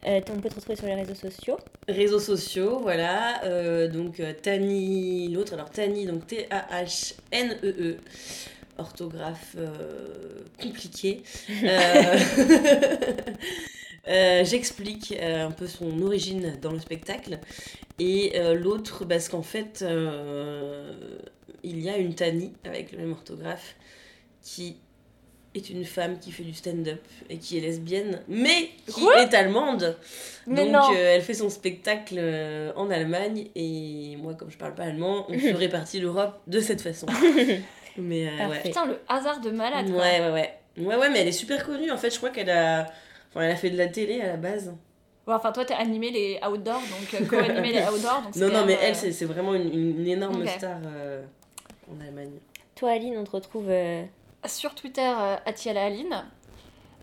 Euh, on peut te retrouver sur les réseaux sociaux. Réseaux sociaux, voilà. euh, donc euh, Tani, l'autre, alors Tani, donc T-A-H-N-E-E. Orthographe euh, compliquée. <laughs> J'explique un peu son origine dans le spectacle. Et l'autre, parce qu'en fait, il y a une Tani avec le même orthographe qui est une femme qui fait du stand-up et qui est lesbienne, mais qui Quoi est allemande. Mais Donc euh, elle fait son spectacle euh, en Allemagne et moi comme je parle pas allemand, on ferait <laughs> partie de l'Europe de cette façon. <laughs> mais euh, ouais. Putain, le hasard de malade. Ouais, quoi. ouais, ouais. Ouais, ouais, mais elle est super connue. En fait, je crois qu'elle a... Enfin, elle a fait de la télé à la base. Ouais, enfin, toi, t'as animé les outdoors, donc euh, <laughs> co-animé les outdoors. Donc Non, non, mais même, elle, euh, c'est c'est vraiment une, une énorme star euh, en Allemagne. Toi, Aline, on te retrouve. Sur Twitter, euh, Atiala Aline.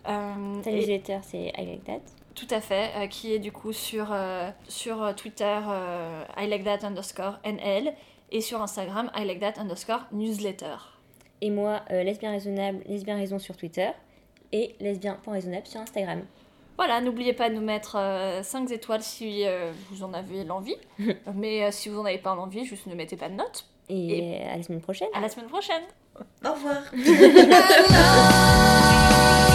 Euh, et- newsletter, c'est I Like That. Tout à fait, euh, qui est du coup sur, euh, sur Twitter euh, I like that underscore NL et sur Instagram I like that underscore newsletter. Et moi, lesbien raisonnable, lesbien raison sur Twitter et lesbien.raisonnable sur Instagram. Voilà, n'oubliez pas de nous mettre 5 étoiles si vous en avez l'envie. <laughs> Mais si vous en avez pas l'envie, juste ne mettez pas de notes. Et, à la semaine prochaine. À la semaine prochaine au revoir. <laughs>